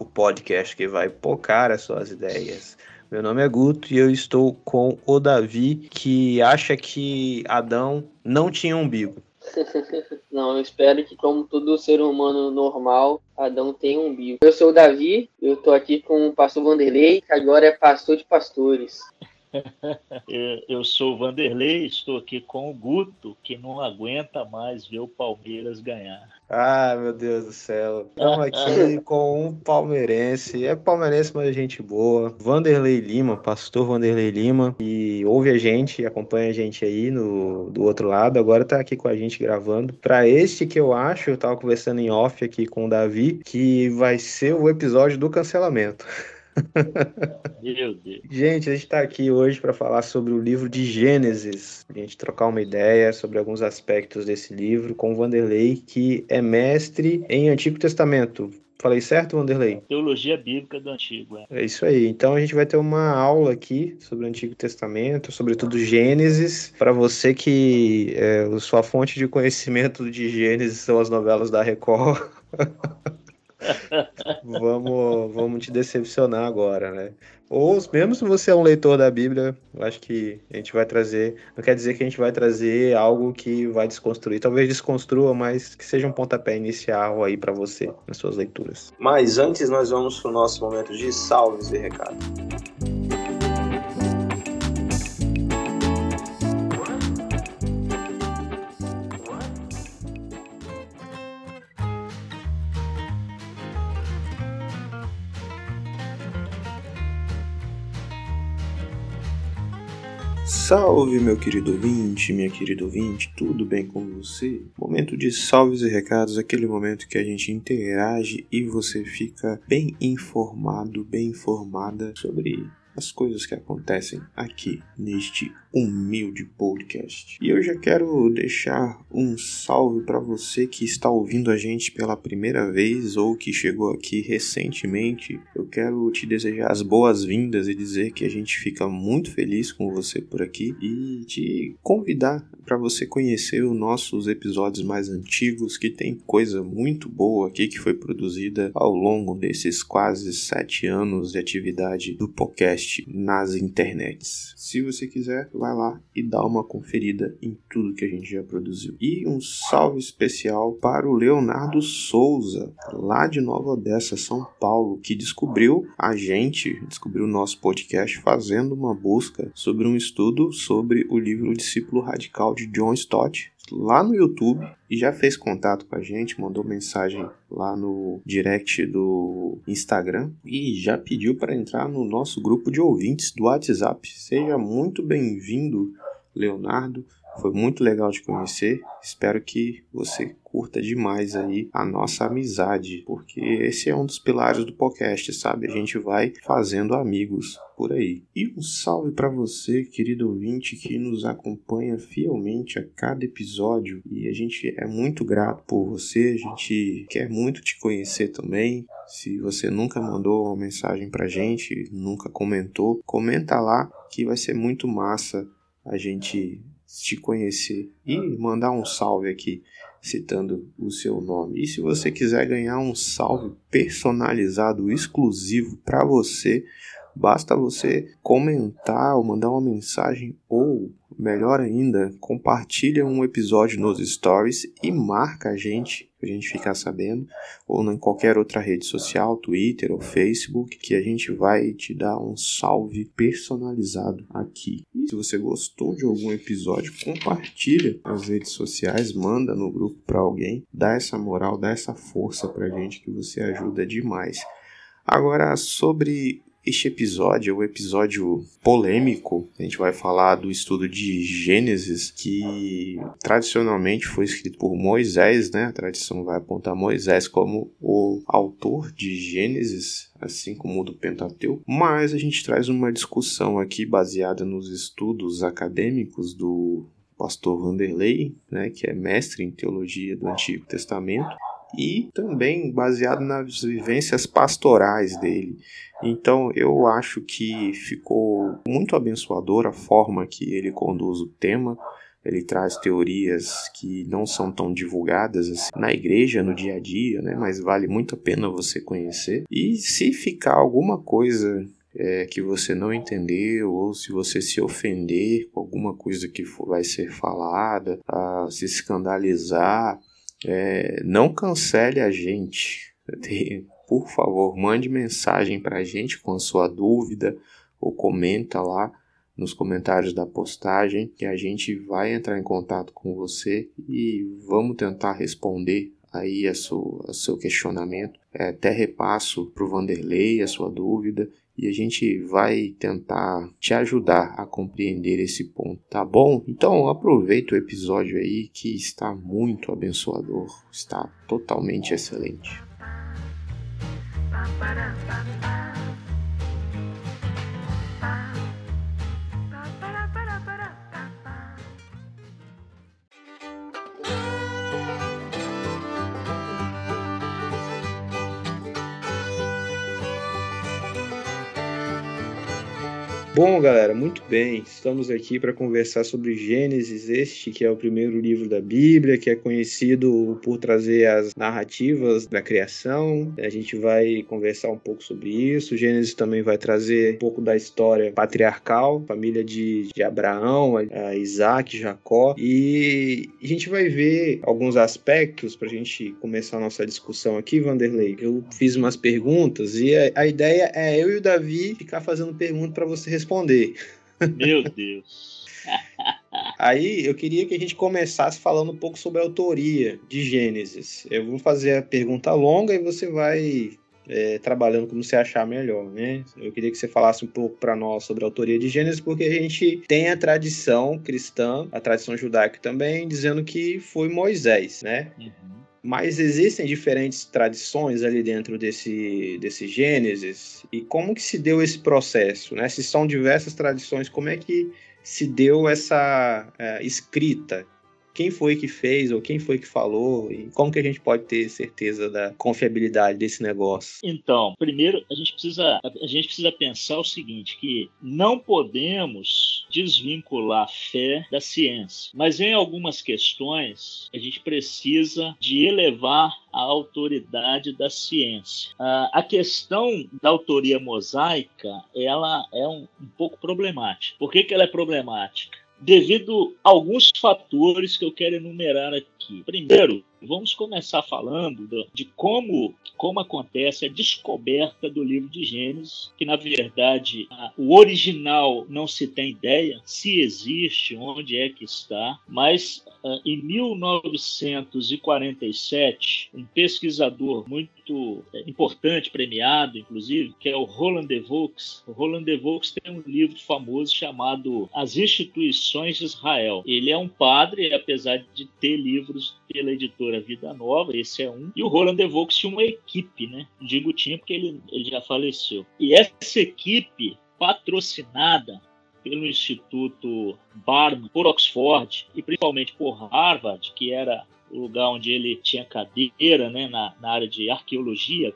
o podcast que vai pocar as suas ideias. Meu nome é Guto e eu estou com o Davi, que acha que Adão não tinha umbigo. Não, eu espero que, como todo ser humano normal, Adão tenha um umbigo. Eu sou o Davi, eu estou aqui com o pastor Vanderlei, que agora é pastor de pastores. Eu sou o Vanderlei, estou aqui com o Guto, que não aguenta mais ver o Palmeiras ganhar. Ah, meu Deus do céu. Estamos aqui com um palmeirense. É palmeirense, mas é gente boa. Vanderlei Lima, pastor Vanderlei Lima, que ouve a gente e acompanha a gente aí no, do outro lado. Agora está aqui com a gente gravando. Para este que eu acho, eu estava conversando em off aqui com o Davi, que vai ser o episódio do cancelamento. Meu Deus. Gente, a gente está aqui hoje para falar sobre o livro de Gênesis. A gente trocar uma ideia sobre alguns aspectos desse livro com o Vanderlei, que é mestre em Antigo Testamento. Falei certo, Vanderlei? Teologia bíblica do Antigo. É. é isso aí. Então a gente vai ter uma aula aqui sobre o Antigo Testamento, sobretudo Gênesis. Para você que é, sua fonte de conhecimento de Gênesis são as novelas da Record. vamos, vamos te decepcionar agora, né? Ou mesmo se você é um leitor da Bíblia, eu acho que a gente vai trazer. Não quer dizer que a gente vai trazer algo que vai desconstruir. Talvez desconstrua, mas que seja um pontapé inicial aí para você nas suas leituras. Mas antes nós vamos para o nosso momento de salves e recados. Salve, meu querido ouvinte, minha querida ouvinte, tudo bem com você? Momento de salves e recados, aquele momento que a gente interage e você fica bem informado, bem informada sobre as coisas que acontecem aqui neste humilde podcast. E eu já quero deixar um salve para você que está ouvindo a gente pela primeira vez ou que chegou aqui recentemente. Eu quero te desejar as boas-vindas e dizer que a gente fica muito feliz com você por aqui e te convidar para você conhecer os nossos episódios mais antigos, que tem coisa muito boa aqui que foi produzida ao longo desses quase sete anos de atividade do podcast nas internets. Se você quiser, vai lá e dá uma conferida em tudo que a gente já produziu. E um salve especial para o Leonardo Souza, lá de Nova Odessa, São Paulo, que descobriu a gente, descobriu o nosso podcast fazendo uma busca sobre um estudo sobre o livro Discípulo Radical de John Stott, lá no YouTube e já fez contato com a gente, mandou mensagem lá no direct do Instagram e já pediu para entrar no nosso grupo de ouvintes do WhatsApp. Seja muito bem-vindo, Leonardo. Foi muito legal te conhecer. Espero que você curta demais aí a nossa amizade, porque esse é um dos pilares do podcast, sabe? A gente vai fazendo amigos por aí. E um salve para você, querido ouvinte, que nos acompanha fielmente a cada episódio e a gente é muito grato por você, a gente quer muito te conhecer também. Se você nunca mandou uma mensagem pra gente, nunca comentou, comenta lá que vai ser muito massa a gente te conhecer e mandar um salve aqui citando o seu nome. E se você quiser ganhar um salve personalizado exclusivo para você, basta você comentar ou mandar uma mensagem ou melhor ainda, compartilha um episódio nos stories e marca a gente a gente ficar sabendo, ou em qualquer outra rede social, Twitter ou Facebook, que a gente vai te dar um salve personalizado aqui. E se você gostou de algum episódio, compartilha nas redes sociais, manda no grupo para alguém, dá essa moral, dá essa força pra gente que você ajuda demais. Agora sobre Este episódio é um episódio polêmico. A gente vai falar do estudo de Gênesis, que tradicionalmente foi escrito por Moisés, né? A tradição vai apontar Moisés como o autor de Gênesis, assim como o do Pentateuco. Mas a gente traz uma discussão aqui baseada nos estudos acadêmicos do pastor Vanderlei, né, que é mestre em teologia do Antigo Testamento, e também baseado nas vivências pastorais dele. Então eu acho que ficou muito abençoador a forma que ele conduz o tema. Ele traz teorias que não são tão divulgadas assim, na igreja, no dia a dia, né? mas vale muito a pena você conhecer. E se ficar alguma coisa é, que você não entendeu, ou se você se ofender com alguma coisa que for, vai ser falada, se escandalizar, é, não cancele a gente. Por favor, mande mensagem para a gente com a sua dúvida ou comenta lá nos comentários da postagem que a gente vai entrar em contato com você e vamos tentar responder aí a seu questionamento. É, até repasso para o Vanderlei a sua dúvida e a gente vai tentar te ajudar a compreender esse ponto, tá bom? Então aproveita o episódio aí que está muito abençoador, está totalmente excelente. Bom, galera, muito bem. Estamos aqui para conversar sobre Gênesis, este que é o primeiro livro da Bíblia, que é conhecido por trazer as narrativas da criação. A gente vai conversar um pouco sobre isso. Gênesis também vai trazer um pouco da história patriarcal, família de, de Abraão, Isaac, Jacó. E a gente vai ver alguns aspectos para a gente começar a nossa discussão aqui, Vanderlei. Eu fiz umas perguntas e a, a ideia é eu e o Davi ficar fazendo pergunta para você responder. Meu Deus. Aí eu queria que a gente começasse falando um pouco sobre a autoria de Gênesis. Eu vou fazer a pergunta longa e você vai é, trabalhando como você achar melhor, né? Eu queria que você falasse um pouco para nós sobre a autoria de Gênesis, porque a gente tem a tradição cristã, a tradição judaica também, dizendo que foi Moisés, né? Uhum. Mas existem diferentes tradições ali dentro desse, desse Gênesis. E como que se deu esse processo? Né? Se são diversas tradições, como é que se deu essa é, escrita quem foi que fez ou quem foi que falou e como que a gente pode ter certeza da confiabilidade desse negócio? Então, primeiro a gente precisa a gente precisa pensar o seguinte, que não podemos desvincular a fé da ciência, mas em algumas questões a gente precisa de elevar a autoridade da ciência. a questão da autoria mosaica, ela é um, um pouco problemática. Por que, que ela é problemática? Devido a alguns fatores que eu quero enumerar aqui. Primeiro, vamos começar falando de como, como acontece a descoberta do livro de Gênesis, que na verdade o original não se tem ideia se existe, onde é que está, mas em 1947, um pesquisador muito é, importante, premiado inclusive, que é o Roland de Vaux. O Roland de Vaux tem um livro famoso chamado As Instituições de Israel. Ele é um padre, apesar de ter livros pela editora Vida Nova, esse é um. E o Roland DeVaux tinha uma equipe, né? Digo tinha porque ele, ele já faleceu. E essa equipe, patrocinada pelo Instituto Barman, por Oxford e principalmente por Harvard, que era o lugar onde ele tinha cadeira né, na, na área de arqueologia,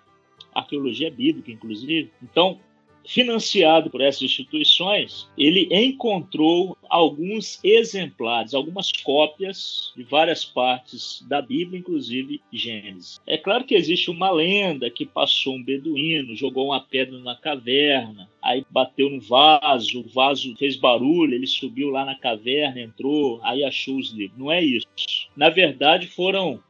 arqueologia bíblica, inclusive. Então, financiado por essas instituições, ele encontrou alguns exemplares, algumas cópias de várias partes da Bíblia, inclusive Gênesis. É claro que existe uma lenda que passou um beduíno, jogou uma pedra na caverna, aí bateu no vaso, o vaso fez barulho, ele subiu lá na caverna, entrou, aí achou os livros. Não é isso. Na verdade, foram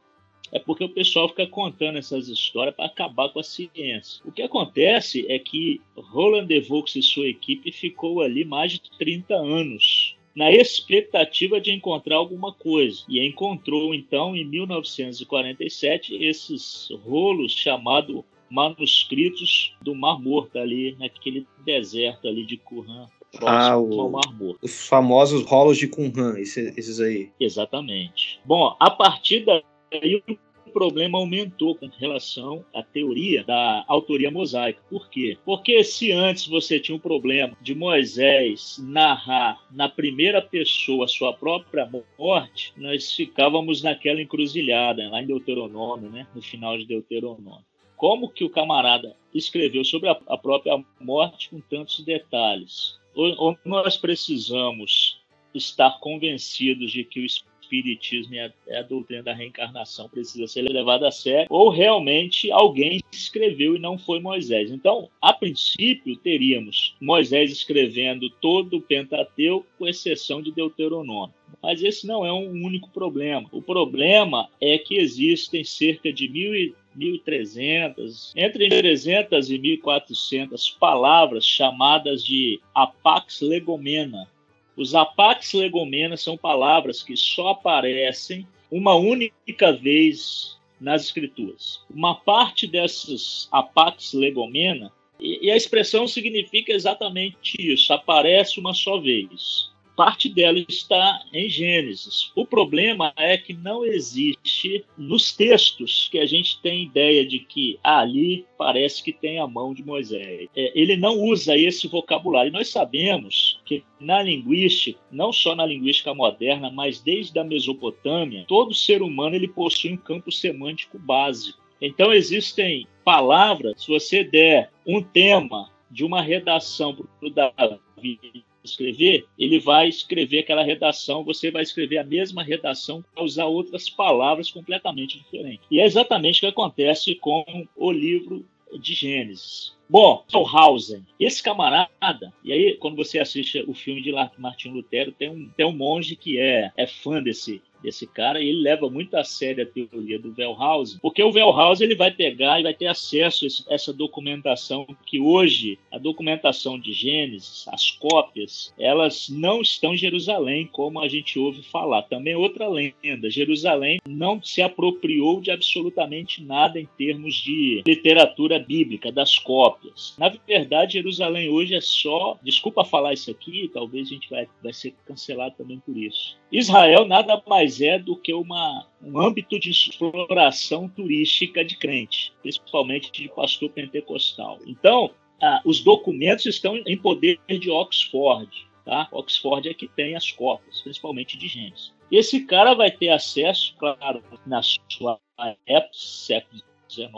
é porque o pessoal fica contando essas histórias para acabar com a ciência. O que acontece é que Roland DeVaux e sua equipe ficou ali mais de 30 anos na expectativa de encontrar alguma coisa. E encontrou, então, em 1947, esses rolos chamados manuscritos do Mar Morto ali, naquele deserto ali de Qumran, ah, o, os famosos rolos de Qumran, esses, esses aí. Exatamente. Bom, a partir daí o problema aumentou com relação à teoria da autoria mosaica. Por quê? Porque se antes você tinha um problema de Moisés narrar na primeira pessoa a sua própria morte, nós ficávamos naquela encruzilhada, lá em Deuteronômio, né? no final de Deuteronômio como que o camarada escreveu sobre a, própria morte com tantos detalhes. Ou, ou, nós precisamos estar convencidos de que o espiritismo é a, é a doutrina da reencarnação precisa ser levada a sério, ou realmente alguém escreveu e não foi Moisés. Então, a princípio, teríamos Moisés escrevendo todo o Pentateuco, com exceção de Deuteronômio. Mas esse não é um único problema. O problema é que existem cerca de mil e 1.300, entre 1.300 e 1.400 palavras chamadas de apax legomena. Os apax legomena são palavras que só aparecem uma única vez nas escrituras. Uma parte dessas apax legomena, e a expressão significa exatamente isso, aparece uma só vez parte dela está em Gênesis. O problema é que não existe nos textos que a gente tem ideia de que ali parece que tem a mão de Moisés. É, ele não usa esse vocabulário. nós sabemos que na linguística, não só na linguística moderna, mas desde a Mesopotâmia, todo ser humano ele possui um campo semântico básico. Então existem palavras, se você der um tema de uma redação para o Davi escrever, ele vai escrever aquela redação, você vai escrever a mesma redação, para usar outras palavras completamente diferentes. E é exatamente o que acontece com o livro de Gênesis. Bom, Hausen, esse camarada, e aí quando você assiste o filme de Martin Lutero, tem um, tem um monge que é, é fã desse, desse cara e ele leva muito a sério a teoria do Wellhausen, porque o Wellhausen ele vai pegar e vai ter acesso a essa documentação que hoje a documentação de Gênesis, as cópias, elas não estão em Jerusalém como a gente ouve falar. Também é outra lenda, Jerusalém não se apropriou de absolutamente nada em termos de literatura bíblica das cópias. Na verdade, Jerusalém hoje é só, desculpa falar isso aqui, talvez a gente vai, vai ser cancelado também por isso. Israel nada mais mais é do que uma, um âmbito de exploração turística de crente, principalmente de pastor pentecostal. Então, ah, os documentos estão em poder de Oxford. Tá? Oxford é que tem as cópias, principalmente de Gênesis. Esse cara vai ter acesso, claro, na sua época, século XIX.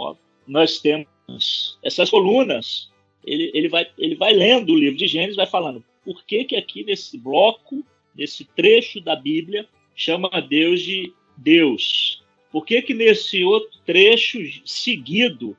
Nós temos essas colunas. Ele, ele, vai, ele vai lendo o livro de Gênesis, vai falando por que, que aqui nesse bloco, nesse trecho da Bíblia, chama Deus de Deus. Por que, que nesse outro trecho seguido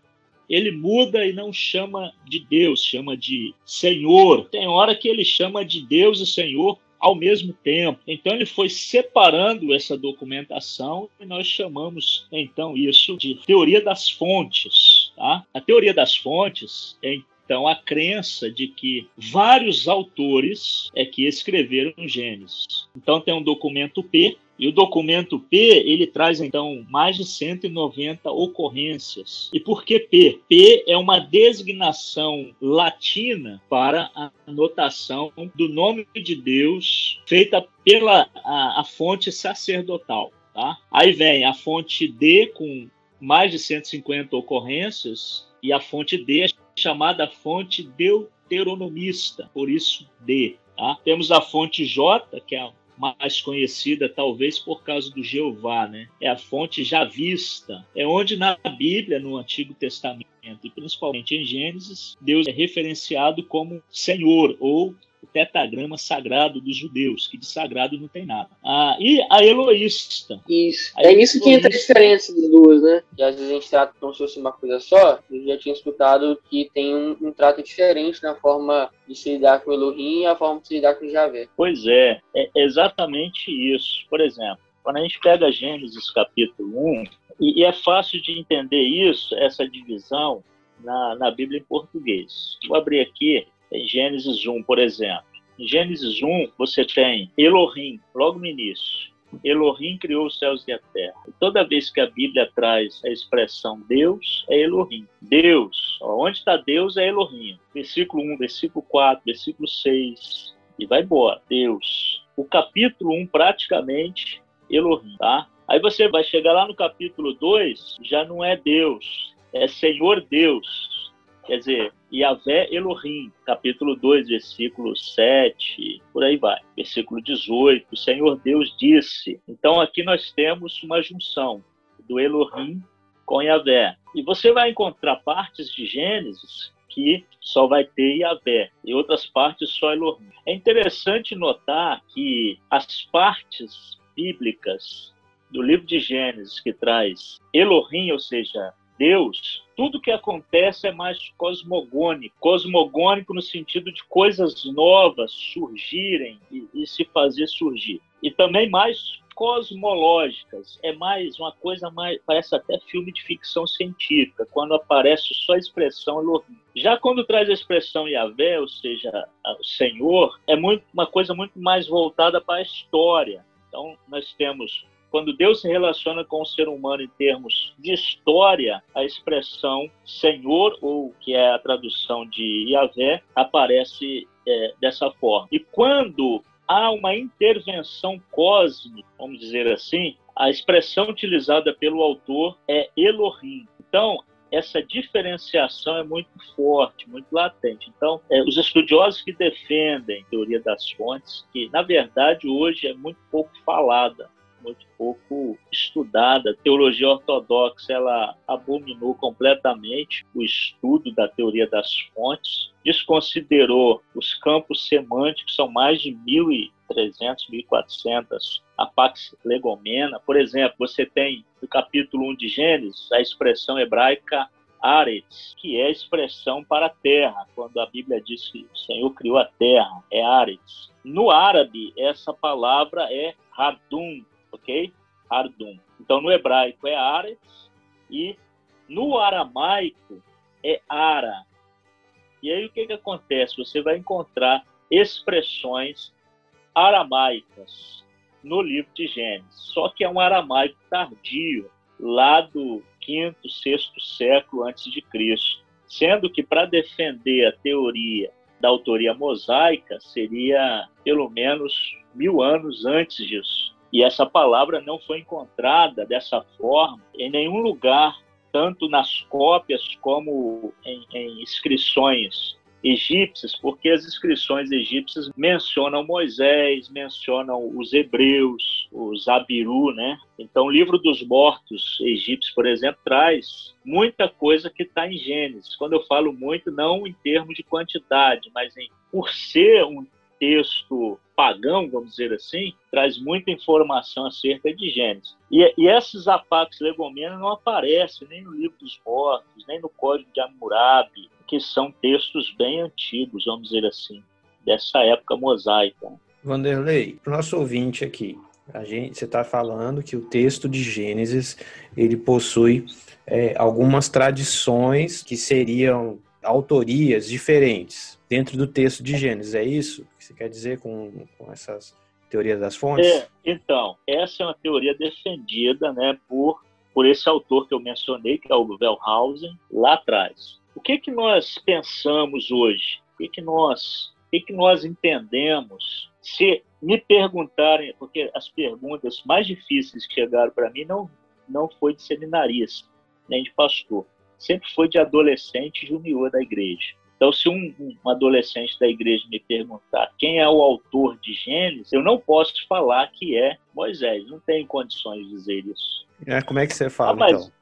ele muda e não chama de Deus, chama de Senhor? Tem hora que ele chama de Deus e Senhor ao mesmo tempo. Então ele foi separando essa documentação e nós chamamos então isso de teoria das fontes. Tá? A teoria das fontes é então, a crença de que vários autores é que escreveram Gênesis. Então, tem um documento P, e o documento P, ele traz então mais de 190 ocorrências. E por que P? P é uma designação latina para a notação do nome de Deus feita pela a, a fonte sacerdotal. Tá? Aí vem a fonte D com mais de 150 ocorrências e a fonte D é chamada fonte deuteronomista, por isso D. Tá? Temos a fonte J, que é a mais conhecida talvez por causa do Jeová, né? É a fonte já vista. É onde na Bíblia, no Antigo Testamento e principalmente em Gênesis, Deus é referenciado como Senhor ou o tetagrama sagrado dos judeus, que de sagrado não tem nada. Ah, e a Eloísta. Isso. A é nisso que entra a diferença das duas, né? Que às vezes a gente trata como se fosse uma coisa só. Eu já tinha escutado que tem um, um trato diferente na forma de se lidar com o Elohim e a forma de se lidar com o Javé. Pois é, é exatamente isso. Por exemplo, quando a gente pega Gênesis capítulo 1, e, e é fácil de entender isso, essa divisão, na, na Bíblia em português. Vou abrir aqui em Gênesis 1, por exemplo. Em Gênesis 1, você tem Elohim, logo no início. Elohim criou os céus e a terra. E toda vez que a Bíblia traz a expressão Deus, é Elohim. Deus, onde está Deus é Elohim. Versículo 1, versículo 4, versículo 6, e vai embora. Deus. O capítulo 1, praticamente, Elohim, tá? Aí você vai chegar lá no capítulo 2, já não é Deus, é Senhor Deus. Quer dizer, Yahvé Elohim, capítulo 2, versículo 7, por aí vai. Versículo 18, o Senhor Deus disse. Então aqui nós temos uma junção do Elohim com Yahvé. E você vai encontrar partes de Gênesis que só vai ter Yahvé e outras partes só Elohim. É interessante notar que as partes bíblicas do livro de Gênesis que traz Elohim, ou seja, Deus, tudo que acontece é mais cosmogônico. Cosmogônico no sentido de coisas novas surgirem e, e se fazer surgir. E também mais cosmológicas. É mais uma coisa mais. Parece até filme de ficção científica, quando aparece só a expressão Elohim. Já quando traz a expressão Yahvé, ou seja, o Senhor, é muito, uma coisa muito mais voltada para a história. Então, nós temos quando Deus se relaciona com o ser humano em termos de história, a expressão Senhor, ou que é a tradução de Yahvé, aparece é, dessa forma. E quando há uma intervenção cósmica, vamos dizer assim, a expressão utilizada pelo autor é Elohim. Então, essa diferenciação é muito forte, muito latente. Então, é, os estudiosos que defendem a teoria das fontes, que na verdade hoje é muito pouco falada, muito pouco estudada. A teologia ortodoxa ela abominou completamente o estudo da teoria das fontes, desconsiderou os campos semânticos, são mais de 1.300, 1.400, a Pax Legomena. Por exemplo, você tem no capítulo 1 de Gênesis a expressão hebraica Aretz, que é a expressão para a terra, quando a Bíblia diz que o Senhor criou a terra, é Aretz. No árabe, essa palavra é Hadum, ok? Ardum. Então, no hebraico é Aretz e no aramaico é Ara. E aí o que, que acontece? Você vai encontrar expressões aramaicas no livro de Gênesis, só que é um aramaico tardio, lá do quinto, sexto século antes de Cristo, sendo que para defender a teoria da autoria mosaica seria pelo menos mil anos antes disso. E essa palavra não foi encontrada dessa forma em nenhum lugar, tanto nas cópias como em, em inscrições egípcias, porque as inscrições egípcias mencionam Moisés, mencionam os hebreus, os Abiru, né? Então, o livro dos mortos egípcios, por exemplo, traz muita coisa que está em Gênesis. Quando eu falo muito, não em termos de quantidade, mas em por ser um texto pagão, vamos dizer assim, traz muita informação acerca de Gênesis. E, e esses Apax Legomena não aparecem nem no Livro dos Mortos, nem no Código de Hammurabi, que são textos bem antigos, vamos dizer assim, dessa época mosaica. Vanderlei, para o nosso ouvinte aqui, a gente, você está falando que o texto de Gênesis ele possui é, algumas tradições que seriam autorias diferentes dentro do texto de Gênesis, é isso que você quer dizer com, com essas teorias das fontes? É, então, essa é uma teoria defendida né, por, por esse autor que eu mencionei, que é o Wellhausen, lá atrás. O que, que nós pensamos hoje? O que, que, nós, o que, que nós entendemos? Se me perguntarem, porque as perguntas mais difíceis que chegaram para mim não, não foi de seminarista, nem de pastor sempre foi de adolescente junior da igreja. Então, se um, um, adolescente da igreja me perguntar quem é o autor de Gênesis, eu não posso falar que é Moisés. Não tenho condições de dizer isso. É, como é que você fala, ah, então?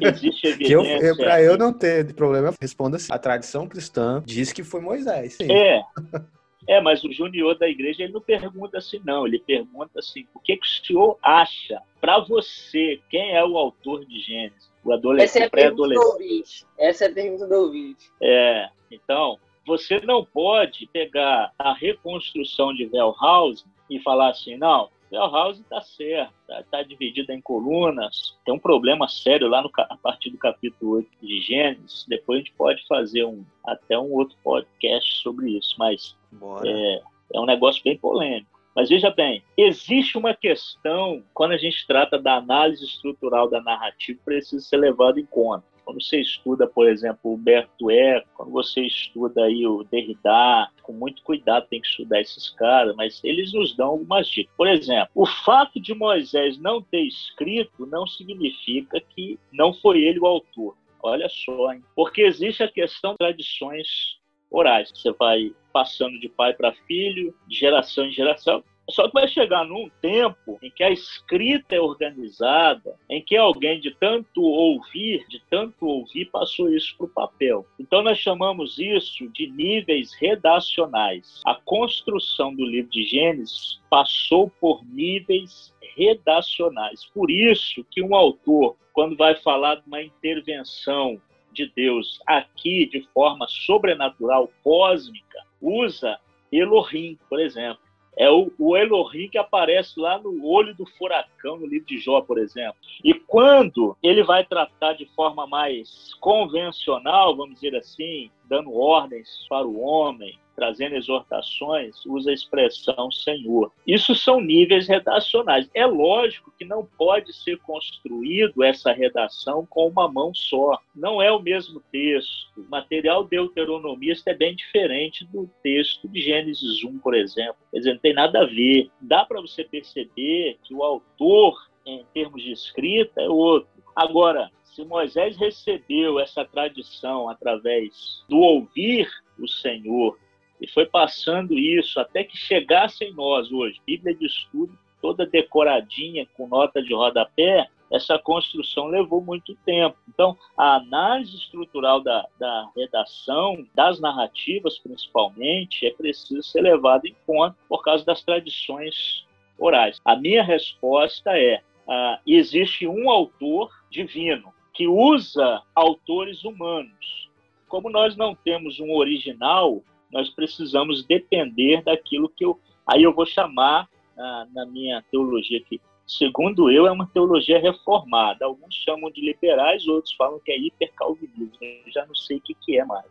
Existe evidência... Para eu não ter problema, responda assim. A tradição cristã diz que foi Moisés, sim. É, é, mas o junior da igreja ele não pergunta assim, não. Ele pergunta assim: o que, que o senhor acha para você? Quem é o autor de Gênesis? O adolescente, Essa é a pergunta do ouvinte. Essa é a pergunta do ouvinte. É, então, você não pode pegar a reconstrução de Wellhouse e falar assim, não, Wellhouse está certo, está tá dividida em colunas, tem um problema sério lá no, a partir do capítulo 8 de Gênesis, depois a gente pode fazer um, até um outro podcast sobre isso, mas é, é um negócio bem polêmico. Mas veja bem, existe uma questão, quando a gente trata da análise estrutural da narrativa, precisa ser levado em conta. Quando você estuda, por exemplo, o Humberto Eco, quando você estuda aí o Derrida, com muito cuidado tem que estudar esses caras, mas eles nos dão algumas dicas. Por exemplo, o fato de Moisés não ter escrito não significa que não foi ele o autor. Olha só, hein? Porque existe a questão de tradições orais. Você vai passando de pai para filho, de geração em geração. Só que vai chegar num tempo em que a escrita é organizada, em que alguém de tanto ouvir, de tanto ouvir, passou isso para o papel. Então nós chamamos isso de níveis redacionais. A construção do livro de Gênesis passou por níveis redacionais. Por isso que um autor, quando vai falar de uma intervenção de Deus aqui de forma sobrenatural, cósmica, usa Elohim, por exemplo. É o, o Elohim que aparece lá no olho do furacão, no livro de Jó, por exemplo. E quando ele vai tratar de forma mais convencional, vamos dizer assim, dando ordens para o homem, trazendo exortações, usa a expressão Senhor. Isso são níveis redacionais. É lógico que não pode ser construído essa redação com uma mão só. Não é o mesmo texto. O material deuteronomista é bem diferente do texto de Gênesis 1, por exemplo. Quer dizer, não tem nada a ver. Dá para você perceber que o autor, em termos de escrita, é outro. Agora, se Moisés recebeu essa tradição através do ouvir o Senhor e foi passando isso até que chegasse em nós hoje, Bíblia de estudo, toda decoradinha, com nota de rodapé, essa construção levou muito tempo. Então, a análise estrutural da, da redação, das narrativas principalmente, é preciso ser levada em conta por causa das tradições orais. A minha resposta é: uh, existe um autor divino que usa autores humanos. Como nós não temos um original, nós precisamos depender daquilo que eu. Aí eu vou chamar, ah, na minha teologia que, segundo eu, é uma teologia reformada. Alguns chamam de liberais, outros falam que é hipercalvinismo. Eu já não sei o que, que é mais.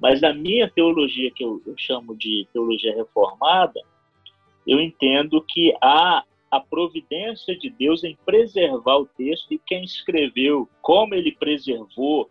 Mas na minha teologia, que eu, eu chamo de teologia reformada, eu entendo que há a providência de Deus em preservar o texto e quem escreveu, como ele preservou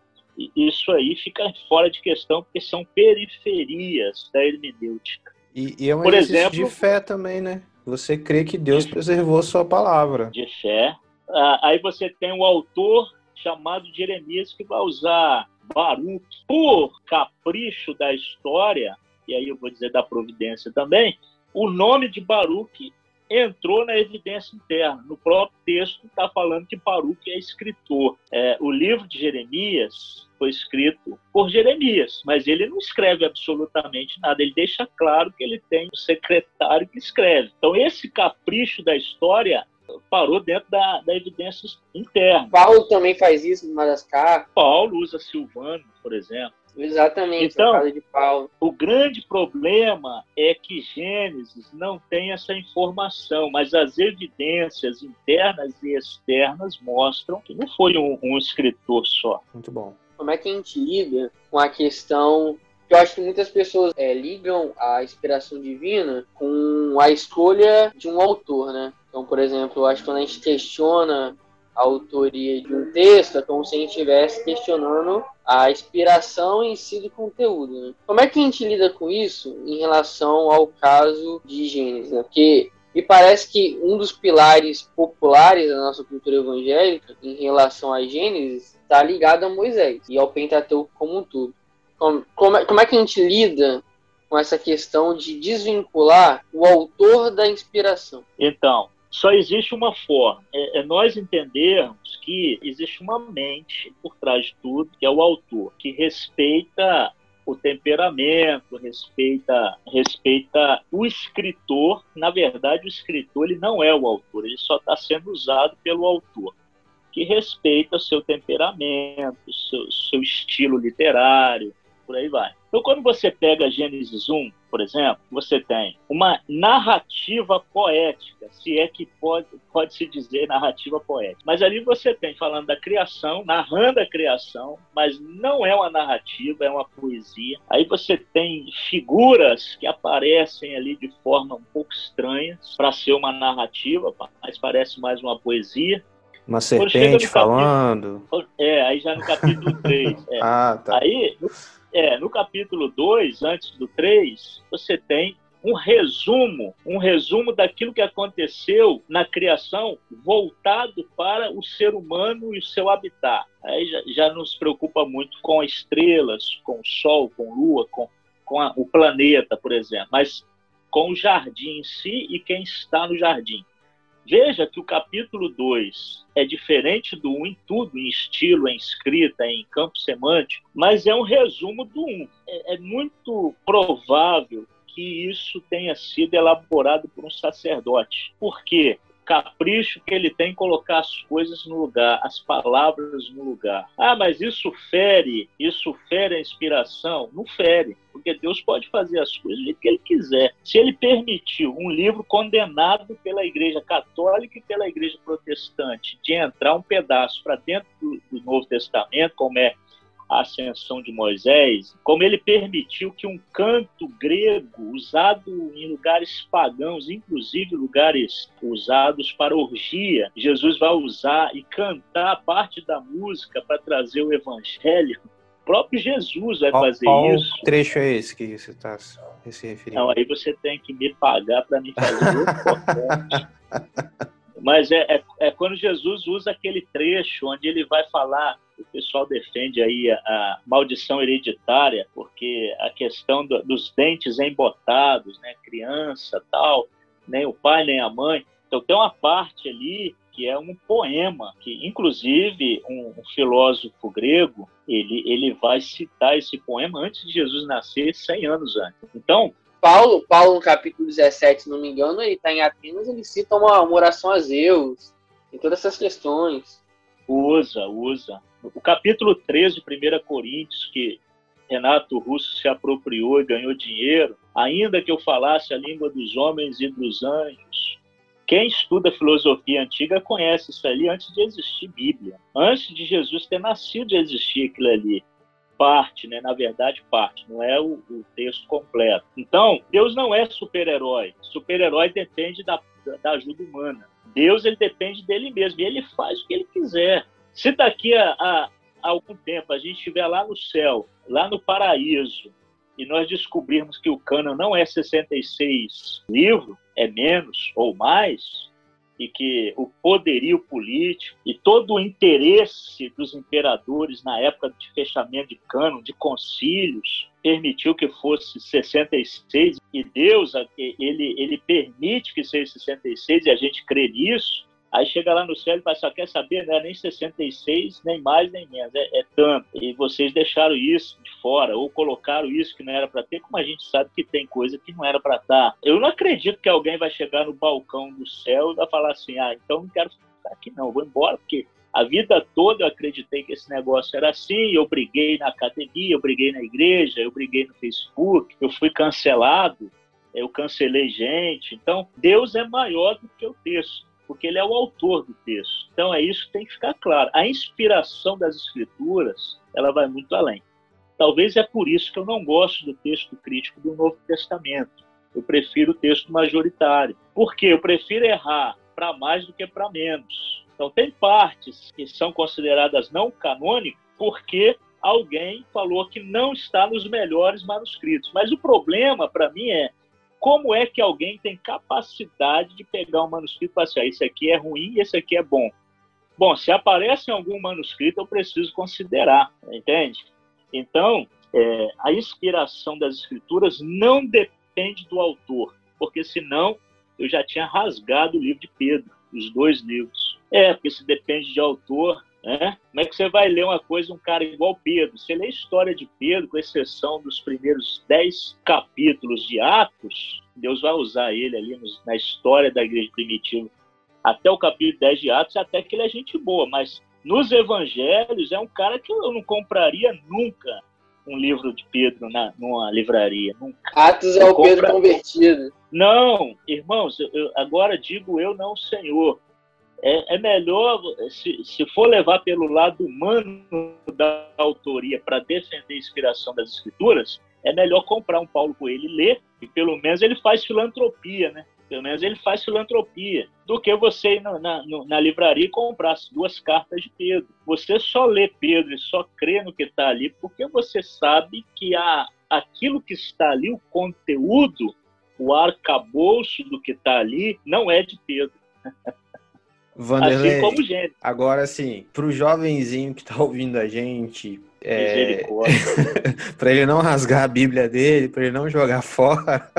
isso aí fica fora de questão, porque são periferias da hermenêutica. E, e é um Por exemplo, de fé também, né? Você crê que Deus de, preservou sua palavra. De fé. Ah, aí você tem o autor chamado Jeremias que vai usar Baruch por capricho da história, e aí eu vou dizer da providência também, o nome de Baruch entrou na evidência interna. No próprio texto está falando que Baruch é escritor. É, o livro de Jeremias foi escrito por Jeremias, mas ele não escreve absolutamente nada. Ele deixa claro que ele tem um secretário que escreve. Então esse capricho da história parou dentro da, da evidência interna. Paulo também faz isso no Madagascar. Paulo usa Silvano, por exemplo. Exatamente, então, de Paulo. O grande problema é que Gênesis não tem essa informação, mas as evidências internas e externas mostram que não foi um, um escritor só. Muito bom. Como é que a gente lida com a questão eu acho que muitas pessoas é, ligam a inspiração divina com a escolha de um autor, né? Então, por exemplo, eu acho que quando a gente questiona autoria de um texto, é como se a gente estivesse questionando a inspiração em si do conteúdo. Né? Como é que a gente lida com isso em relação ao caso de Gênesis? Né? Porque me parece que um dos pilares populares da nossa cultura evangélica em relação a Gênesis está ligado a Moisés e ao Pentateuco como um todo. Como, como, é, como é que a gente lida com essa questão de desvincular o autor da inspiração? Então, só existe uma forma. É, é, nós entendermos que existe uma mente por trás de tudo, que é o autor, que respeita o temperamento, respeita, respeita o escritor. Na verdade, o escritor ele não é o autor, ele só está sendo usado pelo autor, que respeita o seu temperamento, seu, seu estilo literário, por aí vai. Então, quando você pega Gênesis 1, por exemplo, você tem uma narrativa poética, se é que pode, pode se dizer narrativa poética. Mas ali você tem falando da criação, narrando a criação, mas não é uma narrativa, é uma poesia. Aí você tem figuras que aparecem ali de forma um pouco estranha para ser uma narrativa, mas parece mais uma poesia. Uma serpente falando. Capítulo, é, aí já no capítulo 3. É. ah, tá. Aí, no, é, no capítulo 2, antes do 3, você tem um resumo, um resumo daquilo que aconteceu na criação voltado para o ser humano e o seu habitat. Aí já, já nos preocupa muito com estrelas, com o Sol, com a Lua, com, com a, o planeta, por exemplo, mas com o jardim em si e quem está no jardim. Veja que o capítulo 2 é diferente do 1 um em tudo, em estilo, em escrita, em campo semântico, mas é um resumo do 1. Um. É, é muito provável que isso tenha sido elaborado por um sacerdote. Por quê? Capricho que ele tem em colocar as coisas no lugar, as palavras no lugar. Ah, mas isso fere, isso fere a inspiração? Não fere, porque Deus pode fazer as coisas do jeito que ele quiser. Se ele permitiu um livro condenado pela Igreja Católica e pela Igreja Protestante de entrar um pedaço para dentro do, Novo Testamento, como é a ascensão de Moisés, como ele permitiu que um canto grego usado em lugares pagãos, inclusive lugares usados para orgia, Jesus vai usar e cantar parte da música para trazer o evangelho. O próprio Jesus vai qual, fazer qual isso. Qual trecho é esse que você está se referindo? Não, aí você tem que me pagar para me fazer Mas é, é, é quando Jesus usa aquele trecho onde ele vai falar o pessoal defende aí a, a maldição hereditária, porque a questão do, dos dentes embotados, né, criança, tal, nem o pai nem a mãe. Então tem uma parte ali que é um poema, que inclusive um, um, filósofo grego, ele, ele vai citar esse poema antes de Jesus nascer, 100 anos antes. Então, Paulo, Paulo no capítulo 17, se não me engano, ele está em Atenas, ele cita uma, uma oração a Zeus, e todas essas questões. Usa, usa. O capítulo 13 de 1 Coríntios, que Renato Russo se apropriou e ganhou dinheiro, ainda que eu falasse a língua dos homens e dos anjos. Quem estuda filosofia antiga conhece isso ali antes de existir Bíblia. Antes de Jesus ter nascido, existia aquilo ali. Parte, né? Na verdade, parte, não é o, o texto completo. Então, Deus não é super-herói. Super-herói depende da, da ajuda humana. Deus ele depende dele mesmo e ele faz o que ele quiser. Se daqui a, a, a algum tempo a gente estiver lá no céu, lá no paraíso, e nós descobrirmos que o cano não é 66 livros, é menos ou mais, e que o poderio político e todo o interesse dos imperadores na época de fechamento de cano, de concílios, permitiu que fosse 66 e Deus ele ele permite que seja 66 e a gente crê nisso Aí chega lá no céu e fala, só quer saber, não é nem 66, nem mais, nem menos, é, é tanto. E vocês deixaram isso de fora, ou colocaram isso que não era para ter, como a gente sabe que tem coisa que não era para estar. Tá. Eu não acredito que alguém vai chegar no balcão do céu e vai falar assim, ah, então não quero ficar aqui não, vou embora, porque a vida toda eu acreditei que esse negócio era assim, eu briguei na academia, eu briguei na igreja, eu briguei no Facebook, eu fui cancelado, eu cancelei gente. Então, Deus é maior do que o texto porque ele é o autor do texto. Então é isso que tem que ficar claro. A inspiração das escrituras, ela vai muito além. Talvez é por isso que eu não gosto do texto crítico do Novo Testamento. Eu prefiro o texto majoritário. Por quê? Eu prefiro errar para mais do que para menos. Então tem partes que são consideradas não canônicas porque alguém falou que não está nos melhores manuscritos. Mas o problema para mim é como é que alguém tem capacidade de pegar um manuscrito e falar assim, ah, esse aqui é ruim e esse aqui é bom? Bom, se aparece em algum manuscrito, eu preciso considerar, entende? Então, é, a inspiração das escrituras não depende do autor, porque senão eu já tinha rasgado o livro de Pedro, os dois livros. É, porque se depende de autor, né? Como é que você vai ler uma coisa, um cara igual Pedro? Você lê a história de Pedro, com exceção dos primeiros dez capítulos de Atos, Deus vai usar ele ali na história da igreja primitiva, até o capítulo 10 de Atos, até que ele é gente boa, mas nos evangelhos é um cara que eu não compraria nunca um livro de Pedro na, numa livraria. Nunca. Atos é o compra... Pedro convertido. Não, irmãos, eu, agora digo eu, não Senhor. É, é melhor, se, se for levar pelo lado humano da autoria para defender a inspiração das escrituras, é melhor comprar um Paulo Coelho e ler, e pelo menos ele faz filantropia, né? Pelo menos ele faz filantropia, do que você ir na, na, na livraria e comprar as duas cartas de Pedro. Você só lê Pedro e só crê no que está ali porque você sabe que a, aquilo que está ali, o conteúdo, o arcabouço do que está ali, não é de Pedro. Vanderlei, assim como gênero. Agora, assim, para o jovenzinho que está ouvindo a gente, é... para ele não rasgar a Bíblia dele, para ele não jogar fora,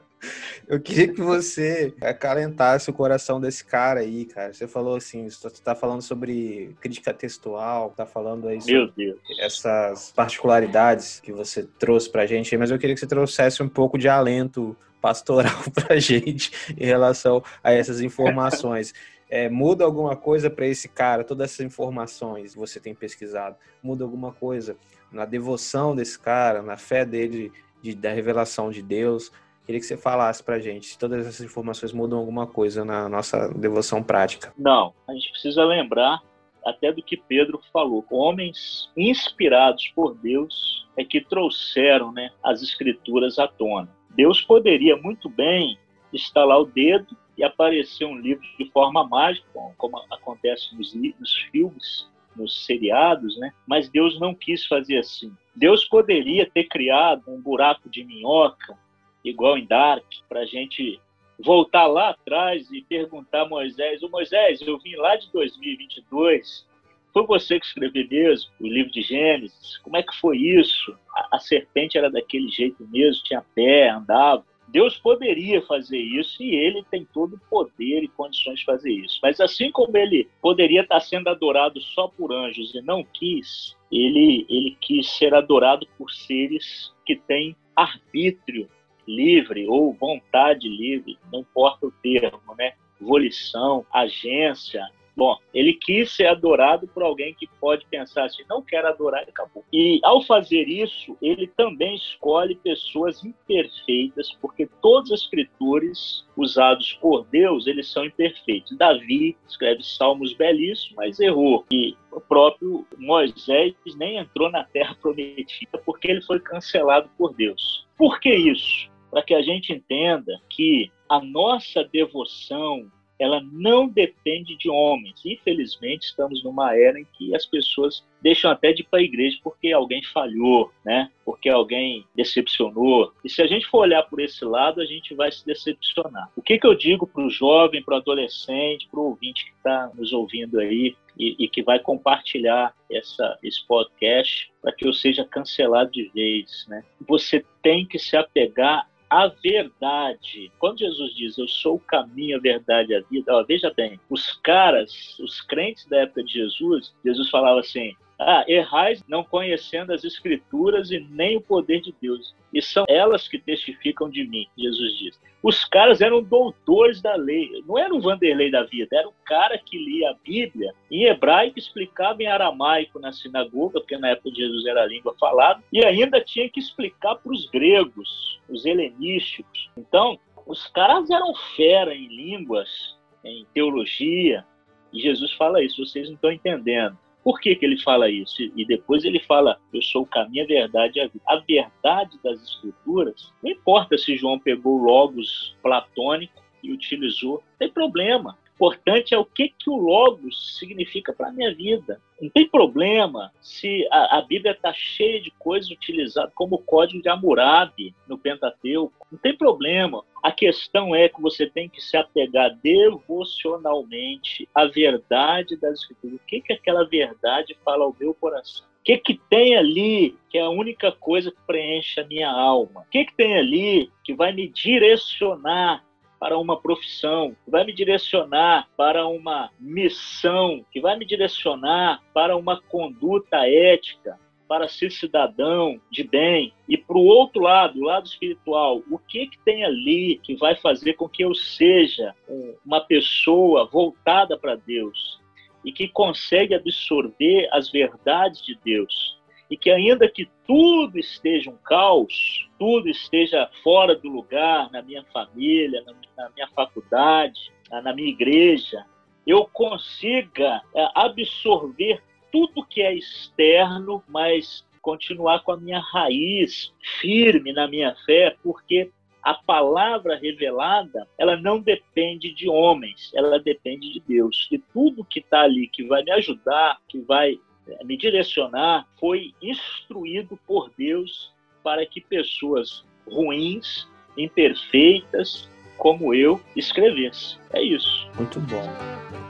eu queria que você acalentasse o coração desse cara aí, cara. Você falou assim, você tá falando sobre crítica textual, tá falando aí sobre essas particularidades que você trouxe pra gente, mas eu queria que você trouxesse um pouco de alento pastoral pra gente em relação a essas informações é, muda alguma coisa para esse cara, todas essas informações que você tem pesquisado, muda alguma coisa na devoção desse cara, na fé dele, de, da revelação de Deus. Queria que você falasse para a gente se todas essas informações mudam alguma coisa na nossa devoção prática. Não, a gente precisa lembrar até do que Pedro falou. Homens inspirados por Deus é que trouxeram né, as escrituras à tona. Deus poderia muito bem estalar o dedo e aparecer um livro de forma mágica, como acontece nos, nos filmes, nos seriados, né? Mas Deus não quis fazer assim. Deus poderia ter criado um buraco de minhoca, igual em Dark, para a gente voltar lá atrás e perguntar a Moisés: Ô Moisés, eu vim lá de 2022, foi você que escreveu mesmo o livro de Gênesis? Como é que foi isso? A, a serpente era daquele jeito mesmo, tinha pé, andava. Deus poderia fazer isso e ele tem todo o poder e condições de fazer isso. Mas assim como ele poderia estar sendo adorado só por anjos e não quis, ele, ele quis ser adorado por seres que têm arbítrio livre ou vontade livre, não importa o termo, né? Volição, agência, Bom, ele quis ser adorado por alguém que pode pensar assim, não quero adorar e acabou. E ao fazer isso, ele também escolhe pessoas imperfeitas, porque todos os escritores usados por Deus, eles são imperfeitos. Davi escreve salmos belíssimos, mas errou. E o próprio Moisés nem entrou na terra prometida porque ele foi cancelado por Deus. Por que isso? Para que a gente entenda que a nossa devoção ela não depende de homens. Infelizmente, estamos numa era em que as pessoas deixam até de ir para a igreja porque alguém falhou, né? Porque alguém decepcionou. E se a gente for olhar por esse lado, a gente vai se decepcionar. O que, que eu digo para o jovem, para o adolescente, para o ouvinte que está nos ouvindo aí e, e, que vai compartilhar essa, esse podcast para que eu seja cancelado de vez, né? Você tem que se apegar a verdade. Quando Jesus diz eu sou o caminho, a verdade e a vida, ó, veja bem, os caras, os crentes da época de Jesus, Jesus falava assim: ah, errais não conhecendo as escrituras e nem o poder de Deus. E são elas que testificam de mim, Jesus diz. Os caras eram doutores da lei, não era o Vanderlei da vida, era um cara que lia a Bíblia em hebraico, explicava em aramaico na sinagoga, porque na época de Jesus era a língua falada, e ainda tinha que explicar para os gregos, os helenísticos. Então, os caras eram fera em línguas, em teologia, e Jesus fala isso, vocês não estão entendendo. Por que, que ele fala isso? E depois ele fala: Eu sou o caminho, a verdade e a vida. A verdade das Escrituras, não importa se João pegou logos platônico e utilizou, não tem problema importante é o que, que o Logos significa para a minha vida. Não tem problema se a, a Bíblia está cheia de coisas utilizadas como o código de Hammurabi no Pentateuco. Não tem problema. A questão é que você tem que se apegar devocionalmente à verdade das Escrituras. O que, que aquela verdade fala ao meu coração? O que, que tem ali que é a única coisa que preenche a minha alma? O que, que tem ali que vai me direcionar para uma profissão, que vai me direcionar para uma missão, que vai me direcionar para uma conduta ética, para ser cidadão de bem. E para o outro lado, o lado espiritual, o que, que tem ali que vai fazer com que eu seja uma pessoa voltada para Deus e que consegue absorver as verdades de Deus e que ainda que tudo esteja um caos, tudo esteja fora do lugar na minha família, na minha faculdade, na minha igreja, eu consiga é, absorver tudo que é externo, mas continuar com a minha raiz firme na minha fé, porque a palavra revelada, ela não depende de homens, ela depende de Deus. E tudo que está ali, que vai me ajudar, que vai me direcionar, foi instruído por Deus para que pessoas ruins, imperfeitas, como eu, escrevessem. É isso. Muito bom.